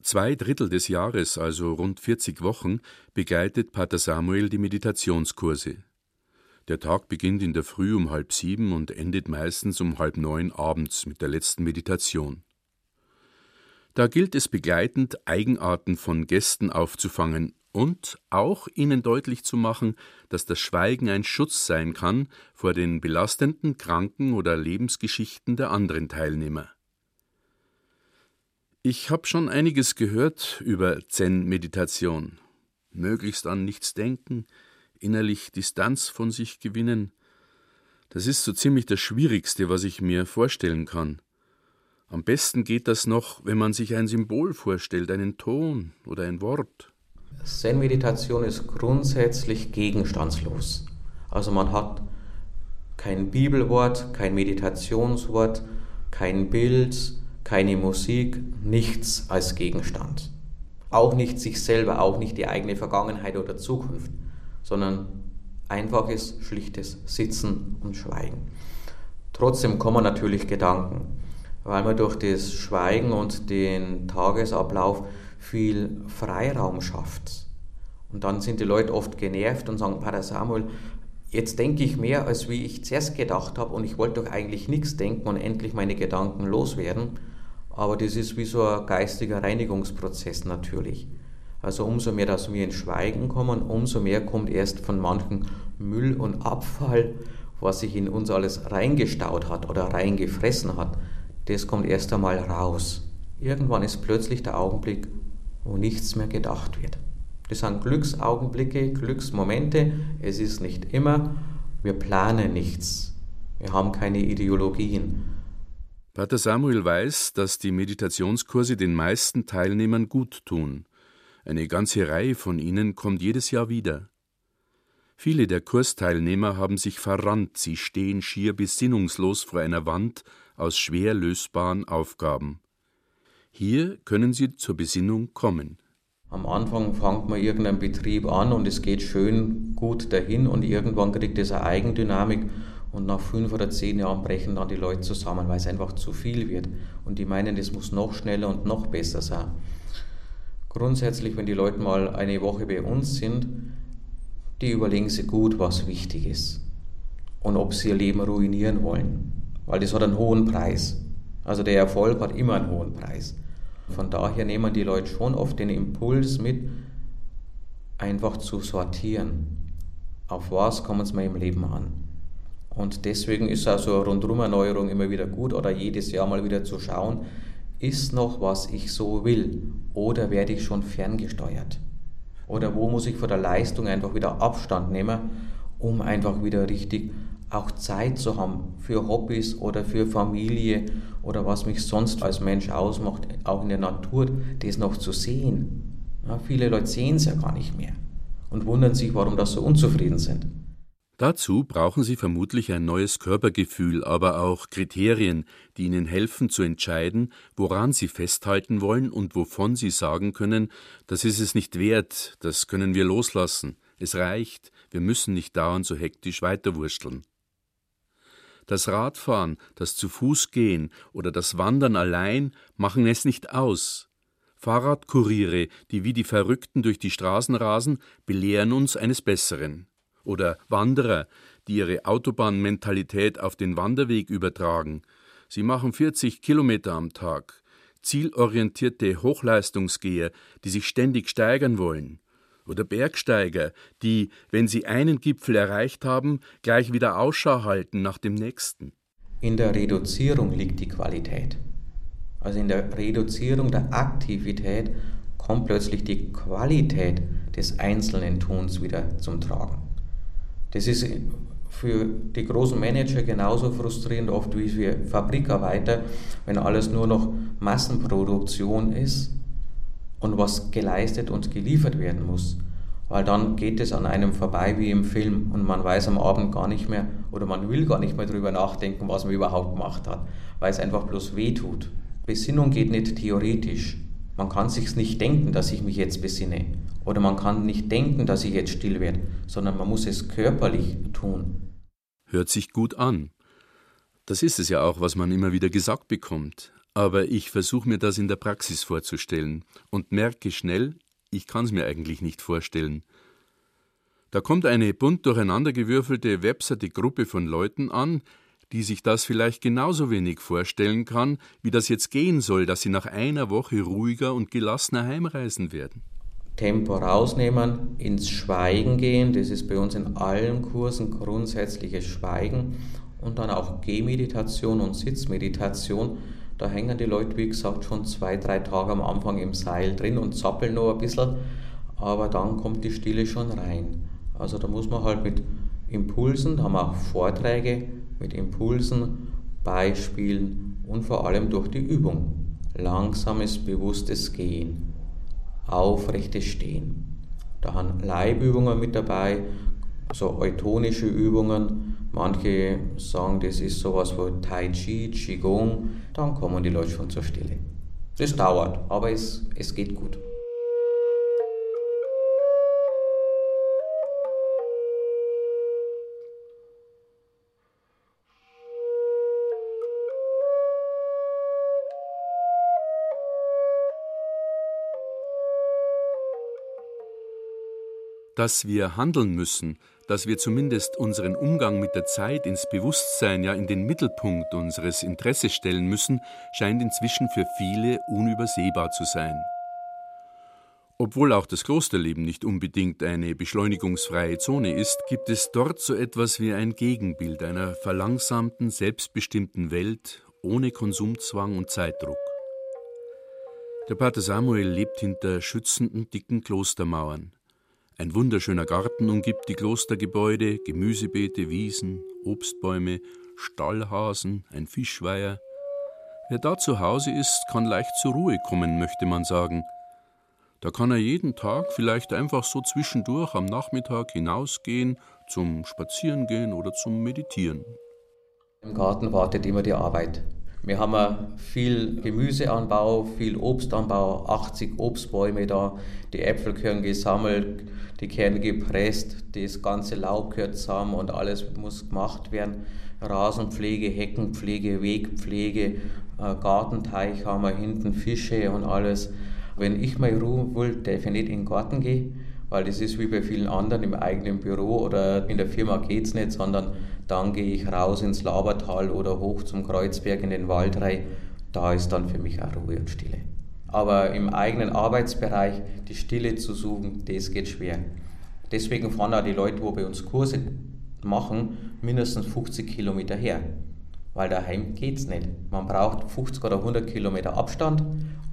Zwei Drittel des Jahres, also rund 40 Wochen, begleitet Pater Samuel die Meditationskurse. Der Tag beginnt in der Früh um halb sieben und endet meistens um halb neun abends mit der letzten Meditation. Da gilt es begleitend, Eigenarten von Gästen aufzufangen und auch ihnen deutlich zu machen, dass das Schweigen ein Schutz sein kann vor den belastenden Kranken oder Lebensgeschichten der anderen Teilnehmer. Ich habe schon einiges gehört über Zen-Meditation. Möglichst an nichts denken, innerlich Distanz von sich gewinnen. Das ist so ziemlich das Schwierigste, was ich mir vorstellen kann. Am besten geht das noch, wenn man sich ein Symbol vorstellt, einen Ton oder ein Wort. Zen-Meditation ist grundsätzlich gegenstandslos. Also man hat kein Bibelwort, kein Meditationswort, kein Bild, keine Musik, nichts als Gegenstand. Auch nicht sich selber, auch nicht die eigene Vergangenheit oder Zukunft. Sondern einfaches, schlichtes Sitzen und Schweigen. Trotzdem kommen natürlich Gedanken, weil man durch das Schweigen und den Tagesablauf viel Freiraum schafft. Und dann sind die Leute oft genervt und sagen, Pater Samuel, jetzt denke ich mehr, als wie ich zuerst gedacht habe und ich wollte doch eigentlich nichts denken und endlich meine Gedanken loswerden. Aber das ist wie so ein geistiger Reinigungsprozess natürlich. Also umso mehr, dass wir ins Schweigen kommen, umso mehr kommt erst von manchen Müll und Abfall, was sich in uns alles reingestaut hat oder reingefressen hat, das kommt erst einmal raus. Irgendwann ist plötzlich der Augenblick, wo nichts mehr gedacht wird. Das sind Glücksaugenblicke, Glücksmomente. Es ist nicht immer. Wir planen nichts. Wir haben keine Ideologien. Pater Samuel weiß, dass die Meditationskurse den meisten Teilnehmern gut tun. Eine ganze Reihe von ihnen kommt jedes Jahr wieder. Viele der Kursteilnehmer haben sich verrannt, sie stehen schier besinnungslos vor einer Wand aus schwer lösbaren Aufgaben. Hier können sie zur Besinnung kommen. Am Anfang fängt man irgendeinen Betrieb an und es geht schön gut dahin und irgendwann kriegt es eine Eigendynamik und nach fünf oder zehn Jahren brechen dann die Leute zusammen, weil es einfach zu viel wird und die meinen, es muss noch schneller und noch besser sein. Grundsätzlich, wenn die Leute mal eine Woche bei uns sind, die überlegen sich gut, was wichtig ist und ob sie ihr Leben ruinieren wollen, weil das hat einen hohen Preis. Also der Erfolg hat immer einen hohen Preis. Von daher nehmen die Leute schon oft den Impuls mit, einfach zu sortieren. Auf was kommt es mir im Leben an? Und deswegen ist also eine Rundrum-Erneuerung immer wieder gut oder jedes Jahr mal wieder zu schauen, ist noch was ich so will oder werde ich schon ferngesteuert? Oder wo muss ich von der Leistung einfach wieder Abstand nehmen, um einfach wieder richtig auch Zeit zu haben für Hobbys oder für Familie oder was mich sonst als Mensch ausmacht, auch in der Natur, das noch zu sehen. Ja, viele Leute sehen es ja gar nicht mehr und wundern sich, warum das so unzufrieden sind. Dazu brauchen sie vermutlich ein neues Körpergefühl, aber auch Kriterien, die ihnen helfen zu entscheiden, woran sie festhalten wollen und wovon sie sagen können, das ist es nicht wert, das können wir loslassen, es reicht, wir müssen nicht dauernd so hektisch weiterwursteln. Das Radfahren, das zu Fuß gehen oder das Wandern allein machen es nicht aus. Fahrradkuriere, die wie die Verrückten durch die Straßen rasen, belehren uns eines Besseren. Oder Wanderer, die ihre Autobahnmentalität auf den Wanderweg übertragen. Sie machen 40 Kilometer am Tag. Zielorientierte Hochleistungsgeher, die sich ständig steigern wollen oder Bergsteiger, die, wenn sie einen Gipfel erreicht haben, gleich wieder Ausschau halten nach dem nächsten. In der Reduzierung liegt die Qualität. Also in der Reduzierung der Aktivität kommt plötzlich die Qualität des einzelnen Tuns wieder zum Tragen. Das ist für die großen Manager genauso frustrierend oft wie für Fabrikarbeiter, wenn alles nur noch Massenproduktion ist und was geleistet und geliefert werden muss. Weil dann geht es an einem vorbei wie im Film und man weiß am Abend gar nicht mehr oder man will gar nicht mehr darüber nachdenken, was man überhaupt gemacht hat, weil es einfach bloß weh tut. Besinnung geht nicht theoretisch. Man kann sich nicht denken, dass ich mich jetzt besinne. Oder man kann nicht denken, dass ich jetzt still werde, sondern man muss es körperlich tun. Hört sich gut an. Das ist es ja auch, was man immer wieder gesagt bekommt aber ich versuche mir das in der Praxis vorzustellen und merke schnell, ich kann es mir eigentlich nicht vorstellen. Da kommt eine bunt durcheinandergewürfelte, webserte Gruppe von Leuten an, die sich das vielleicht genauso wenig vorstellen kann, wie das jetzt gehen soll, dass sie nach einer Woche ruhiger und gelassener heimreisen werden. Tempo rausnehmen, ins Schweigen gehen, das ist bei uns in allen Kursen grundsätzliches Schweigen und dann auch Gehmeditation und Sitzmeditation da hängen die Leute, wie gesagt, schon zwei, drei Tage am Anfang im Seil drin und zappeln noch ein bisschen, aber dann kommt die Stille schon rein. Also da muss man halt mit Impulsen, da haben wir auch Vorträge mit Impulsen, Beispielen und vor allem durch die Übung. Langsames, bewusstes Gehen, aufrechtes Stehen. Da haben Leibübungen mit dabei, so eutonische Übungen, Manche sagen, das ist sowas wie Tai Chi, Qigong, dann kommen die Leute schon zur Stille. Das dauert, aber es, es geht gut. Dass wir handeln müssen, dass wir zumindest unseren Umgang mit der Zeit ins Bewusstsein, ja in den Mittelpunkt unseres Interesses stellen müssen, scheint inzwischen für viele unübersehbar zu sein. Obwohl auch das Klosterleben nicht unbedingt eine beschleunigungsfreie Zone ist, gibt es dort so etwas wie ein Gegenbild einer verlangsamten, selbstbestimmten Welt ohne Konsumzwang und Zeitdruck. Der Pater Samuel lebt hinter schützenden, dicken Klostermauern. Ein wunderschöner Garten umgibt die Klostergebäude, Gemüsebeete, Wiesen, Obstbäume, Stallhasen, ein Fischweiher. Wer da zu Hause ist, kann leicht zur Ruhe kommen, möchte man sagen – da kann er jeden Tag vielleicht einfach so zwischendurch am Nachmittag hinausgehen, zum Spazierengehen oder zum Meditieren. Im Garten wartet immer die Arbeit. Wir haben viel Gemüseanbau, viel Obstanbau, 80 Obstbäume da, die Äpfel gehören gesammelt, die Kerne gepresst, das ganze Laub gehört zusammen und alles muss gemacht werden. Rasenpflege, Heckenpflege, Wegpflege, äh, Gartenteich haben wir hinten, Fische und alles. Wenn ich mal Ruhe will, darf ich nicht in den Garten gehen, weil das ist wie bei vielen anderen im eigenen Büro oder in der Firma geht es nicht, sondern dann gehe ich raus ins Labertal oder hoch zum Kreuzberg in den Wald rein. Da ist dann für mich auch Ruhe und Stille. Aber im eigenen Arbeitsbereich die Stille zu suchen, das geht schwer. Deswegen fahren auch die Leute, wo bei uns Kurse machen, mindestens 50 Kilometer her. Weil daheim geht es nicht. Man braucht 50 oder 100 Kilometer Abstand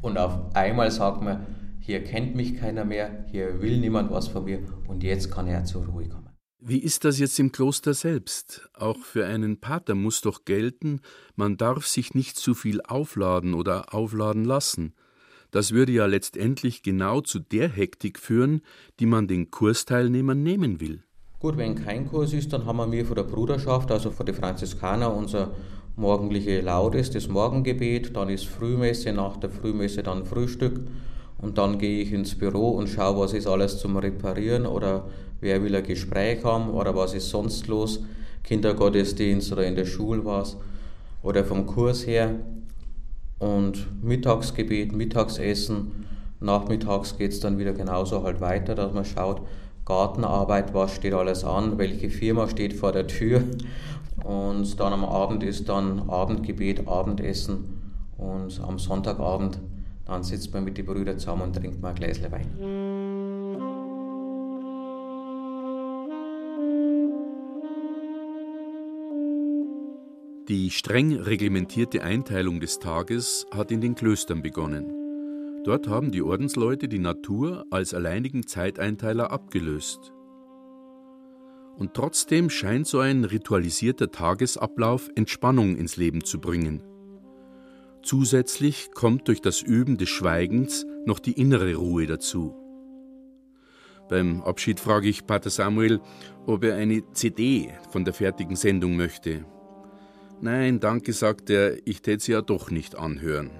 und auf einmal sagt man, hier kennt mich keiner mehr, hier will niemand was von mir und jetzt kann er zur Ruhe kommen. Wie ist das jetzt im Kloster selbst? Auch für einen Pater muss doch gelten, man darf sich nicht zu viel aufladen oder aufladen lassen. Das würde ja letztendlich genau zu der Hektik führen, die man den Kursteilnehmern nehmen will. Gut, wenn kein Kurs ist, dann haben wir von der Bruderschaft, also von den Franziskaner, unser morgendliche Laudes, das Morgengebet, dann ist Frühmesse, nach der Frühmesse dann Frühstück und dann gehe ich ins Büro und schaue, was ist alles zum Reparieren oder wer will ein Gespräch haben oder was ist sonst los, Kindergottesdienst oder in der Schule was oder vom Kurs her. Und Mittagsgebet, Mittagsessen, nachmittags geht es dann wieder genauso halt weiter, dass man schaut, Gartenarbeit, was steht alles an, welche Firma steht vor der Tür. Und dann am Abend ist dann Abendgebet, Abendessen. Und am Sonntagabend dann sitzt man mit den Brüdern zusammen und trinkt mal ein Gläschen Wein. Die streng reglementierte Einteilung des Tages hat in den Klöstern begonnen. Dort haben die Ordensleute die Natur als alleinigen Zeiteinteiler abgelöst. Und trotzdem scheint so ein ritualisierter Tagesablauf Entspannung ins Leben zu bringen. Zusätzlich kommt durch das Üben des Schweigens noch die innere Ruhe dazu. Beim Abschied frage ich Pater Samuel, ob er eine CD von der fertigen Sendung möchte. Nein, danke, sagt er, ich täte sie ja doch nicht anhören.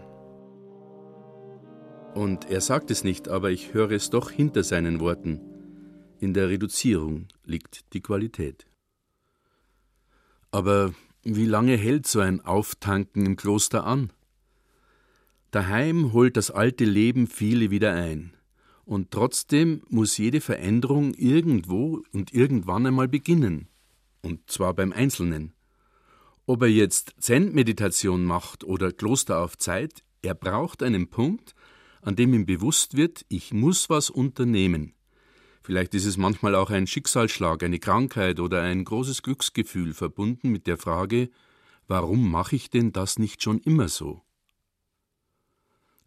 Und er sagt es nicht, aber ich höre es doch hinter seinen Worten. In der Reduzierung liegt die Qualität. Aber wie lange hält so ein Auftanken im Kloster an? Daheim holt das alte Leben viele wieder ein. Und trotzdem muss jede Veränderung irgendwo und irgendwann einmal beginnen. Und zwar beim Einzelnen. Ob er jetzt Zen-Meditation macht oder Kloster auf Zeit, er braucht einen Punkt, an dem ihm bewusst wird, ich muss was unternehmen. Vielleicht ist es manchmal auch ein Schicksalsschlag, eine Krankheit oder ein großes Glücksgefühl verbunden mit der Frage, warum mache ich denn das nicht schon immer so?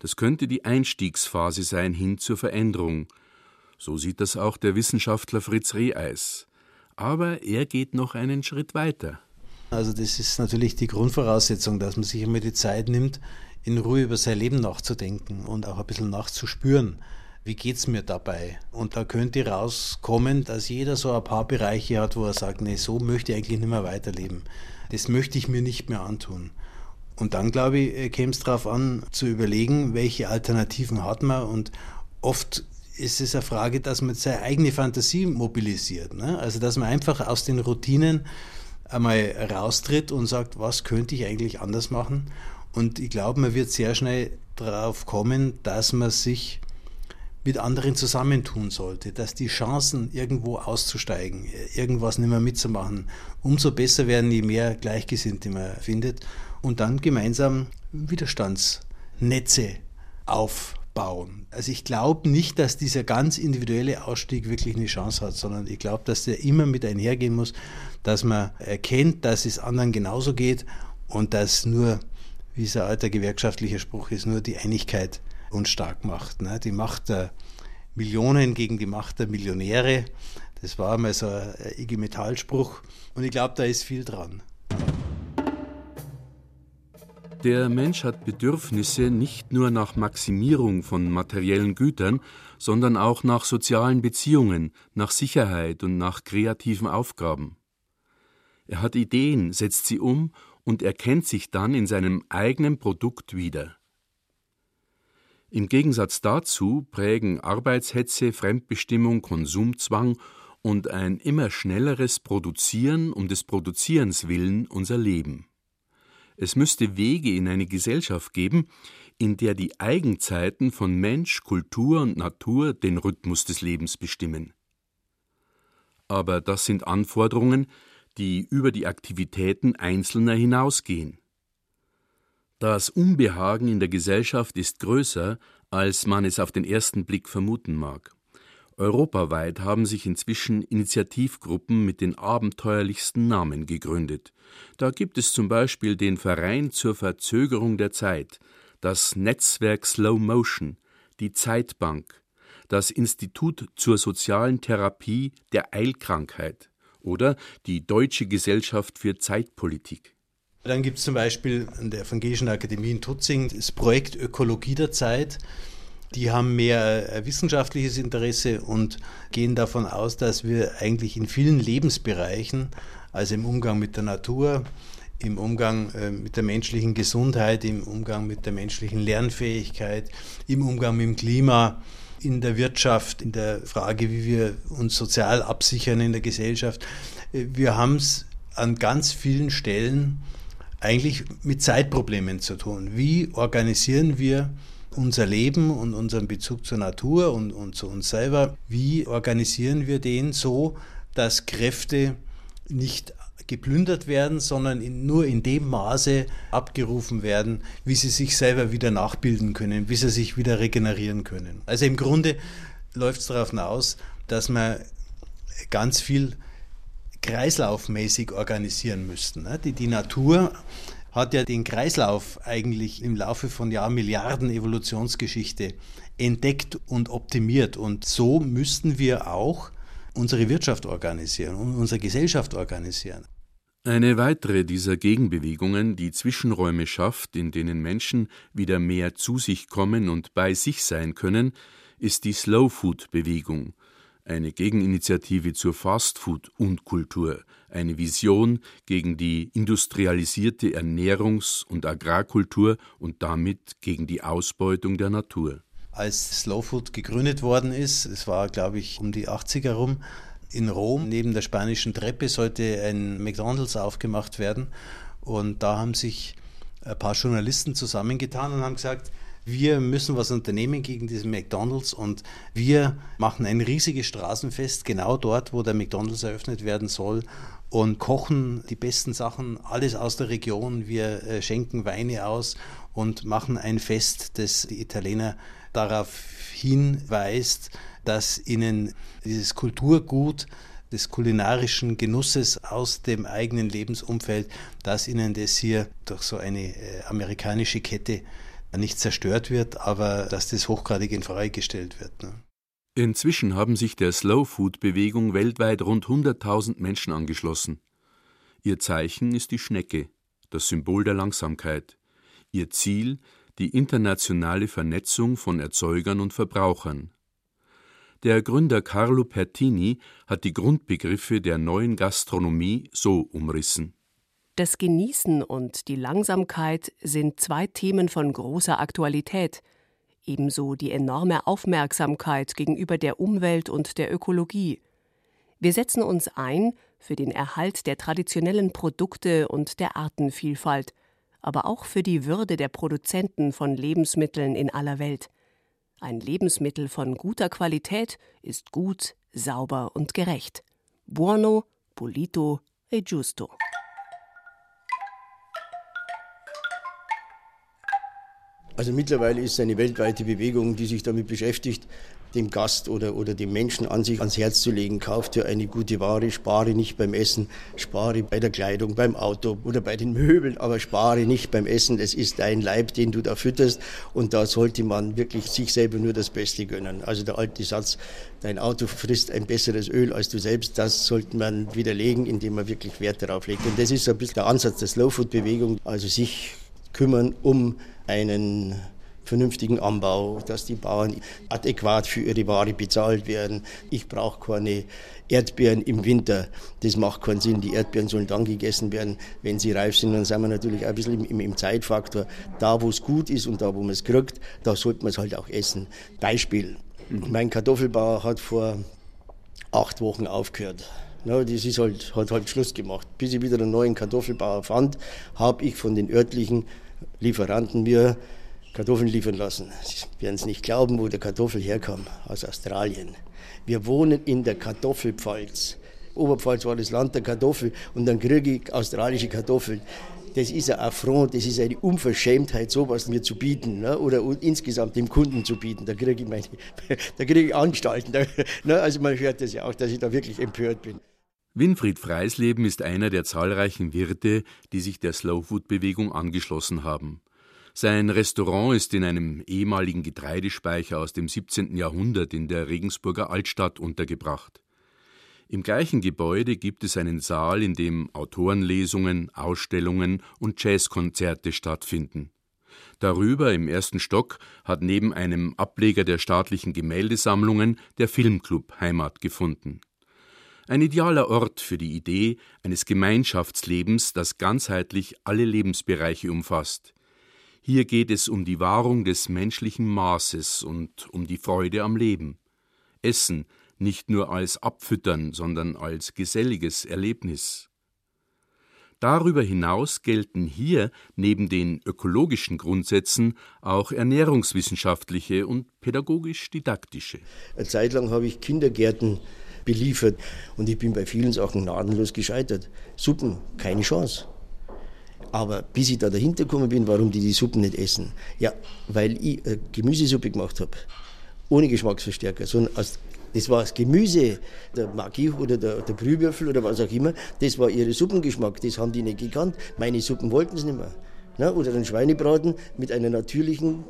Das könnte die Einstiegsphase sein hin zur Veränderung. So sieht das auch der Wissenschaftler Fritz Reheis. Aber er geht noch einen Schritt weiter. Also das ist natürlich die Grundvoraussetzung, dass man sich immer die Zeit nimmt, in Ruhe über sein Leben nachzudenken und auch ein bisschen nachzuspüren wie geht es mir dabei? Und da könnte rauskommen, dass jeder so ein paar Bereiche hat, wo er sagt, nee, so möchte ich eigentlich nicht mehr weiterleben. Das möchte ich mir nicht mehr antun. Und dann, glaube ich, äh, käme es darauf an, zu überlegen, welche Alternativen hat man. Und oft ist es eine Frage, dass man seine eigene Fantasie mobilisiert. Ne? Also, dass man einfach aus den Routinen einmal raustritt und sagt, was könnte ich eigentlich anders machen? Und ich glaube, man wird sehr schnell darauf kommen, dass man sich mit anderen zusammentun sollte, dass die Chancen, irgendwo auszusteigen, irgendwas nicht mehr mitzumachen, umso besser werden, je mehr Gleichgesinnte man findet und dann gemeinsam Widerstandsnetze aufbauen. Also ich glaube nicht, dass dieser ganz individuelle Ausstieg wirklich eine Chance hat, sondern ich glaube, dass der immer mit einhergehen muss, dass man erkennt, dass es anderen genauso geht und dass nur, wie es ein alter gewerkschaftlicher Spruch ist, nur die Einigkeit uns stark macht. Ne? Die Macht der Millionen gegen die Macht der Millionäre. Das war einmal so ein IG Metall-Spruch und ich glaube, da ist viel dran. Der Mensch hat Bedürfnisse nicht nur nach Maximierung von materiellen Gütern, sondern auch nach sozialen Beziehungen, nach Sicherheit und nach kreativen Aufgaben. Er hat Ideen, setzt sie um und erkennt sich dann in seinem eigenen Produkt wieder. Im Gegensatz dazu prägen Arbeitshetze, Fremdbestimmung, Konsumzwang und ein immer schnelleres Produzieren um des Produzierens willen unser Leben. Es müsste Wege in eine Gesellschaft geben, in der die Eigenzeiten von Mensch, Kultur und Natur den Rhythmus des Lebens bestimmen. Aber das sind Anforderungen, die über die Aktivitäten Einzelner hinausgehen. Das Unbehagen in der Gesellschaft ist größer, als man es auf den ersten Blick vermuten mag. Europaweit haben sich inzwischen Initiativgruppen mit den abenteuerlichsten Namen gegründet. Da gibt es zum Beispiel den Verein zur Verzögerung der Zeit, das Netzwerk Slow Motion, die Zeitbank, das Institut zur sozialen Therapie der Eilkrankheit oder die Deutsche Gesellschaft für Zeitpolitik. Dann gibt es zum Beispiel an der Evangelischen Akademie in Tutzing das Projekt Ökologie der Zeit. Die haben mehr äh, wissenschaftliches Interesse und gehen davon aus, dass wir eigentlich in vielen Lebensbereichen, also im Umgang mit der Natur, im Umgang äh, mit der menschlichen Gesundheit, im Umgang mit der menschlichen Lernfähigkeit, im Umgang mit dem Klima, in der Wirtschaft, in der Frage, wie wir uns sozial absichern in der Gesellschaft. Äh, wir haben es an ganz vielen Stellen eigentlich mit Zeitproblemen zu tun. Wie organisieren wir unser Leben und unseren Bezug zur Natur und, und zu uns selber, wie organisieren wir den so, dass Kräfte nicht geplündert werden, sondern in, nur in dem Maße abgerufen werden, wie sie sich selber wieder nachbilden können, wie sie sich wieder regenerieren können. Also im Grunde läuft es darauf hinaus, dass man ganz viel kreislaufmäßig organisieren müssten. Ne? Die, die Natur hat ja den Kreislauf eigentlich im Laufe von Jahrmilliarden Evolutionsgeschichte entdeckt und optimiert. Und so müssten wir auch unsere Wirtschaft organisieren und unsere Gesellschaft organisieren. Eine weitere dieser Gegenbewegungen, die Zwischenräume schafft, in denen Menschen wieder mehr zu sich kommen und bei sich sein können, ist die Slow Food Bewegung, eine Gegeninitiative zur Fastfood-Unkultur, eine Vision gegen die industrialisierte Ernährungs- und Agrarkultur und damit gegen die Ausbeutung der Natur. Als Slow Food gegründet worden ist, es war glaube ich um die 80er rum, in Rom neben der spanischen Treppe sollte ein McDonald's aufgemacht werden und da haben sich ein paar Journalisten zusammengetan und haben gesagt, wir müssen was unternehmen gegen diesen McDonald's und wir machen ein riesiges Straßenfest genau dort, wo der McDonald's eröffnet werden soll und kochen die besten Sachen, alles aus der Region. Wir äh, schenken Weine aus und machen ein Fest, das die Italiener darauf hinweist, dass ihnen dieses Kulturgut des kulinarischen Genusses aus dem eigenen Lebensumfeld, dass ihnen das hier durch so eine äh, amerikanische Kette nicht zerstört wird, aber dass das hochgradig in Frage gestellt wird. Ne? Inzwischen haben sich der Slow Food Bewegung weltweit rund 100.000 Menschen angeschlossen. Ihr Zeichen ist die Schnecke, das Symbol der Langsamkeit. Ihr Ziel die internationale Vernetzung von Erzeugern und Verbrauchern. Der Gründer Carlo Pertini hat die Grundbegriffe der neuen Gastronomie so umrissen. Das Genießen und die Langsamkeit sind zwei Themen von großer Aktualität, ebenso die enorme Aufmerksamkeit gegenüber der Umwelt und der Ökologie. Wir setzen uns ein für den Erhalt der traditionellen Produkte und der Artenvielfalt, aber auch für die Würde der Produzenten von Lebensmitteln in aller Welt. Ein Lebensmittel von guter Qualität ist gut, sauber und gerecht. Buono, pulito e giusto. Also mittlerweile ist es eine weltweite Bewegung, die sich damit beschäftigt, dem Gast oder, oder dem Menschen an sich ans Herz zu legen. Kauft dir eine gute Ware, spare nicht beim Essen, spare bei der Kleidung, beim Auto oder bei den Möbeln, aber spare nicht beim Essen. Es ist dein Leib, den du da fütterst und da sollte man wirklich sich selber nur das Beste gönnen. Also der alte Satz, dein Auto frisst ein besseres Öl als du selbst, das sollte man widerlegen, indem man wirklich Wert darauf legt. Und das ist ein bisschen der Ansatz der Slow-Food-Bewegung, also sich kümmern um einen vernünftigen Anbau, dass die Bauern adäquat für ihre Ware bezahlt werden. Ich brauche keine Erdbeeren im Winter. Das macht keinen Sinn. Die Erdbeeren sollen dann gegessen werden, wenn sie reif sind. Dann sind wir natürlich ein bisschen im, im Zeitfaktor. Da, wo es gut ist und da, wo man es kriegt, da sollte man es halt auch essen. Beispiel. Mein Kartoffelbauer hat vor acht Wochen aufgehört. Na, das ist halt, hat halt Schluss gemacht. Bis ich wieder einen neuen Kartoffelbauer fand, habe ich von den örtlichen Lieferanten mir Kartoffeln liefern lassen. Sie werden es nicht glauben, wo der Kartoffel herkam, aus Australien. Wir wohnen in der Kartoffelpfalz. Oberpfalz war das Land der Kartoffel und dann kriege ich australische Kartoffeln. Das ist ein Affront, das ist eine Unverschämtheit, sowas mir zu bieten ne? oder insgesamt dem Kunden zu bieten. Da kriege ich, meine, *laughs* da kriege ich Anstalten. Da, *laughs* ne? Also man hört das ja auch, dass ich da wirklich empört bin. Winfried Freisleben ist einer der zahlreichen Wirte, die sich der Slowfood-Bewegung angeschlossen haben. Sein Restaurant ist in einem ehemaligen Getreidespeicher aus dem 17. Jahrhundert in der Regensburger Altstadt untergebracht. Im gleichen Gebäude gibt es einen Saal, in dem Autorenlesungen, Ausstellungen und Jazzkonzerte stattfinden. Darüber im ersten Stock hat neben einem Ableger der staatlichen Gemäldesammlungen der Filmclub Heimat gefunden. Ein idealer Ort für die Idee eines Gemeinschaftslebens, das ganzheitlich alle Lebensbereiche umfasst. Hier geht es um die Wahrung des menschlichen Maßes und um die Freude am Leben. Essen nicht nur als Abfüttern, sondern als geselliges Erlebnis. Darüber hinaus gelten hier neben den ökologischen Grundsätzen auch ernährungswissenschaftliche und pädagogisch-didaktische. Eine Zeit lang habe ich Kindergärten beliefert und ich bin bei vielen Sachen gnadenlos gescheitert. Suppen, keine Chance. Aber bis ich da dahinter gekommen bin, warum die die Suppen nicht essen, ja, weil ich eine Gemüsesuppe gemacht habe, ohne Geschmacksverstärker, sondern aus, das war das Gemüse, der Maggi oder der, der Brühwürfel oder was auch immer, das war ihre Suppengeschmack, das haben die nicht gekannt. Meine Suppen wollten es nicht mehr. Na, oder den Schweinebraten mit einer natürlichen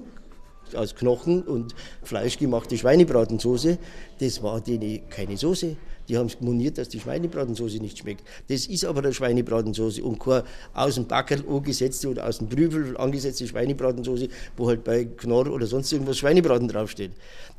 aus Knochen und Fleisch gemachte Schweinebratensoße, das war denen keine Soße. Die haben es moniert, dass die Schweinebratensoße nicht schmeckt. Das ist aber eine Schweinebratensoße und keine aus dem Backerl angesetzte oder aus dem Brüvel angesetzte Schweinebratensoße, wo halt bei Knorr oder sonst irgendwas Schweinebraten draufsteht.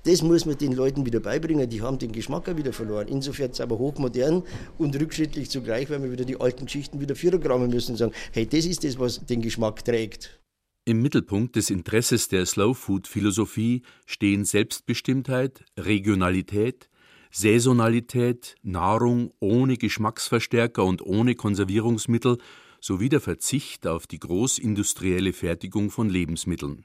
Das muss man den Leuten wieder beibringen. Die haben den Geschmack auch wieder verloren. Insofern ist es aber hochmodern und rückschrittlich zugleich, weil wir wieder die alten Geschichten wieder viergrammen müssen und sagen, hey, das ist das, was den Geschmack trägt. Im Mittelpunkt des Interesses der Slow-Food-Philosophie stehen Selbstbestimmtheit, Regionalität, Saisonalität, Nahrung ohne Geschmacksverstärker und ohne Konservierungsmittel sowie der Verzicht auf die großindustrielle Fertigung von Lebensmitteln.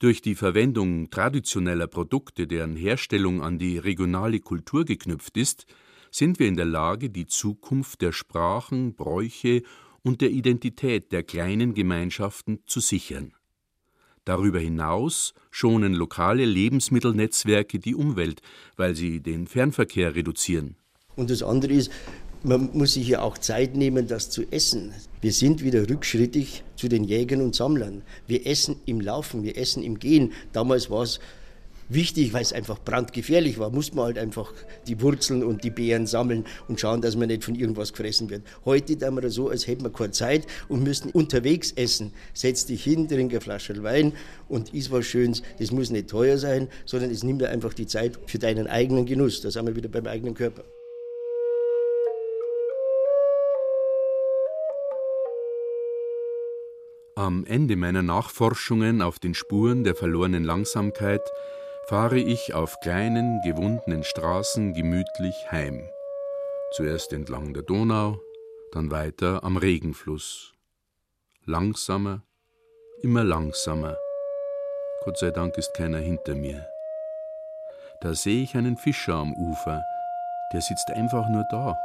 Durch die Verwendung traditioneller Produkte, deren Herstellung an die regionale Kultur geknüpft ist, sind wir in der Lage, die Zukunft der Sprachen, Bräuche und der Identität der kleinen Gemeinschaften zu sichern. Darüber hinaus schonen lokale Lebensmittelnetzwerke die Umwelt, weil sie den Fernverkehr reduzieren. Und das andere ist, man muss sich ja auch Zeit nehmen, das zu essen. Wir sind wieder rückschrittig zu den Jägern und Sammlern. Wir essen im Laufen, wir essen im Gehen. Damals war es wichtig, weil es einfach brandgefährlich war, muss man halt einfach die Wurzeln und die Beeren sammeln und schauen, dass man nicht von irgendwas gefressen wird. Heute tun wir so, als hätten wir keine Zeit und müssen unterwegs essen. Setz dich hin, trink eine Flasche Wein und isst was Schönes. Das muss nicht teuer sein, sondern es nimmt einfach die Zeit für deinen eigenen Genuss. Da sind wir wieder beim eigenen Körper. Am Ende meiner Nachforschungen auf den Spuren der verlorenen Langsamkeit fahre ich auf kleinen, gewundenen Straßen gemütlich heim. Zuerst entlang der Donau, dann weiter am Regenfluss. Langsamer, immer langsamer. Gott sei Dank ist keiner hinter mir. Da sehe ich einen Fischer am Ufer, der sitzt einfach nur da.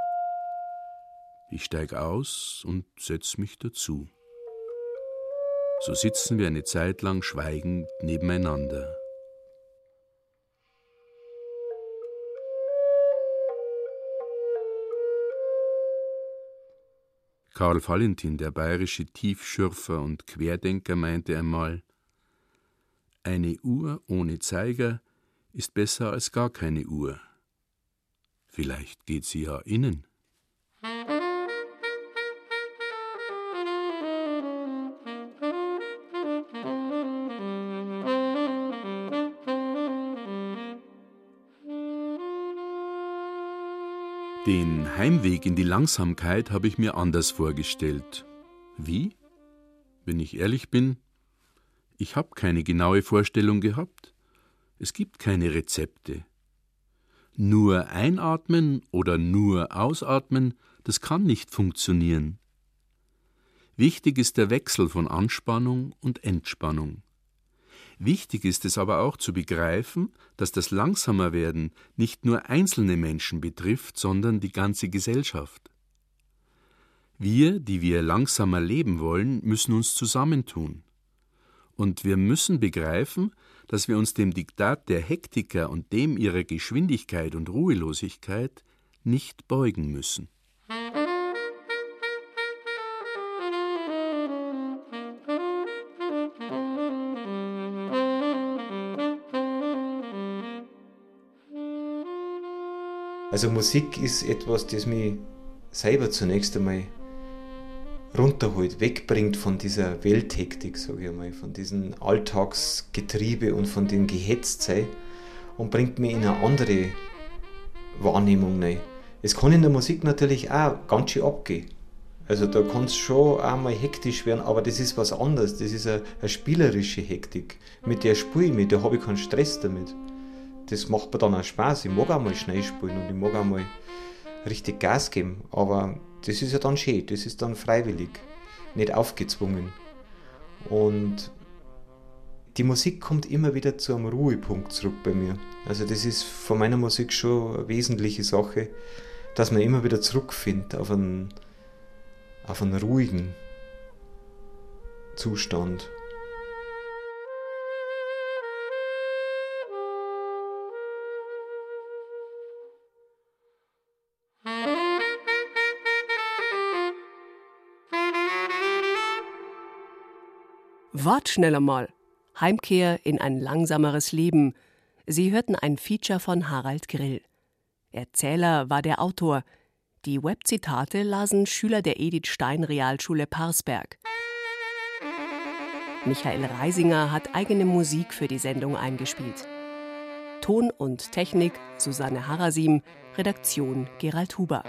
Ich steig aus und setz mich dazu. So sitzen wir eine Zeit lang schweigend nebeneinander. Karl Valentin, der bayerische Tiefschürfer und Querdenker, meinte einmal, eine Uhr ohne Zeiger ist besser als gar keine Uhr. Vielleicht geht sie ja innen. Heimweg in die Langsamkeit habe ich mir anders vorgestellt. Wie? Wenn ich ehrlich bin, ich habe keine genaue Vorstellung gehabt. Es gibt keine Rezepte. Nur einatmen oder nur ausatmen, das kann nicht funktionieren. Wichtig ist der Wechsel von Anspannung und Entspannung. Wichtig ist es aber auch zu begreifen, dass das Langsamerwerden nicht nur einzelne Menschen betrifft, sondern die ganze Gesellschaft. Wir, die wir langsamer leben wollen, müssen uns zusammentun. Und wir müssen begreifen, dass wir uns dem Diktat der Hektiker und dem ihrer Geschwindigkeit und Ruhelosigkeit nicht beugen müssen. Also Musik ist etwas, das mich selber zunächst einmal runterholt, wegbringt von dieser Welthektik, sage ich einmal, von diesem Alltagsgetriebe und von dem Gehetztsein und bringt mich in eine andere Wahrnehmung rein. Es kann in der Musik natürlich auch ganz schön abgehen. Also da kann es schon einmal hektisch werden, aber das ist was anderes. Das ist eine, eine spielerische Hektik. Mit der spiele ich mit, da habe ich keinen Stress damit das macht mir dann auch Spaß. Ich mag auch mal schnell spielen und ich mag auch mal richtig Gas geben. Aber das ist ja dann schön, das ist dann freiwillig, nicht aufgezwungen. Und die Musik kommt immer wieder zu einem Ruhepunkt zurück bei mir. Also das ist von meiner Musik schon eine wesentliche Sache, dass man immer wieder zurückfindet auf einen, auf einen ruhigen Zustand. Wart schneller mal. Heimkehr in ein langsameres Leben. Sie hörten ein Feature von Harald Grill. Erzähler war der Autor. Die Webzitate lasen Schüler der Edith Stein Realschule Parsberg. Michael Reisinger hat eigene Musik für die Sendung eingespielt. Ton und Technik Susanne Harasim, Redaktion Gerald Huber.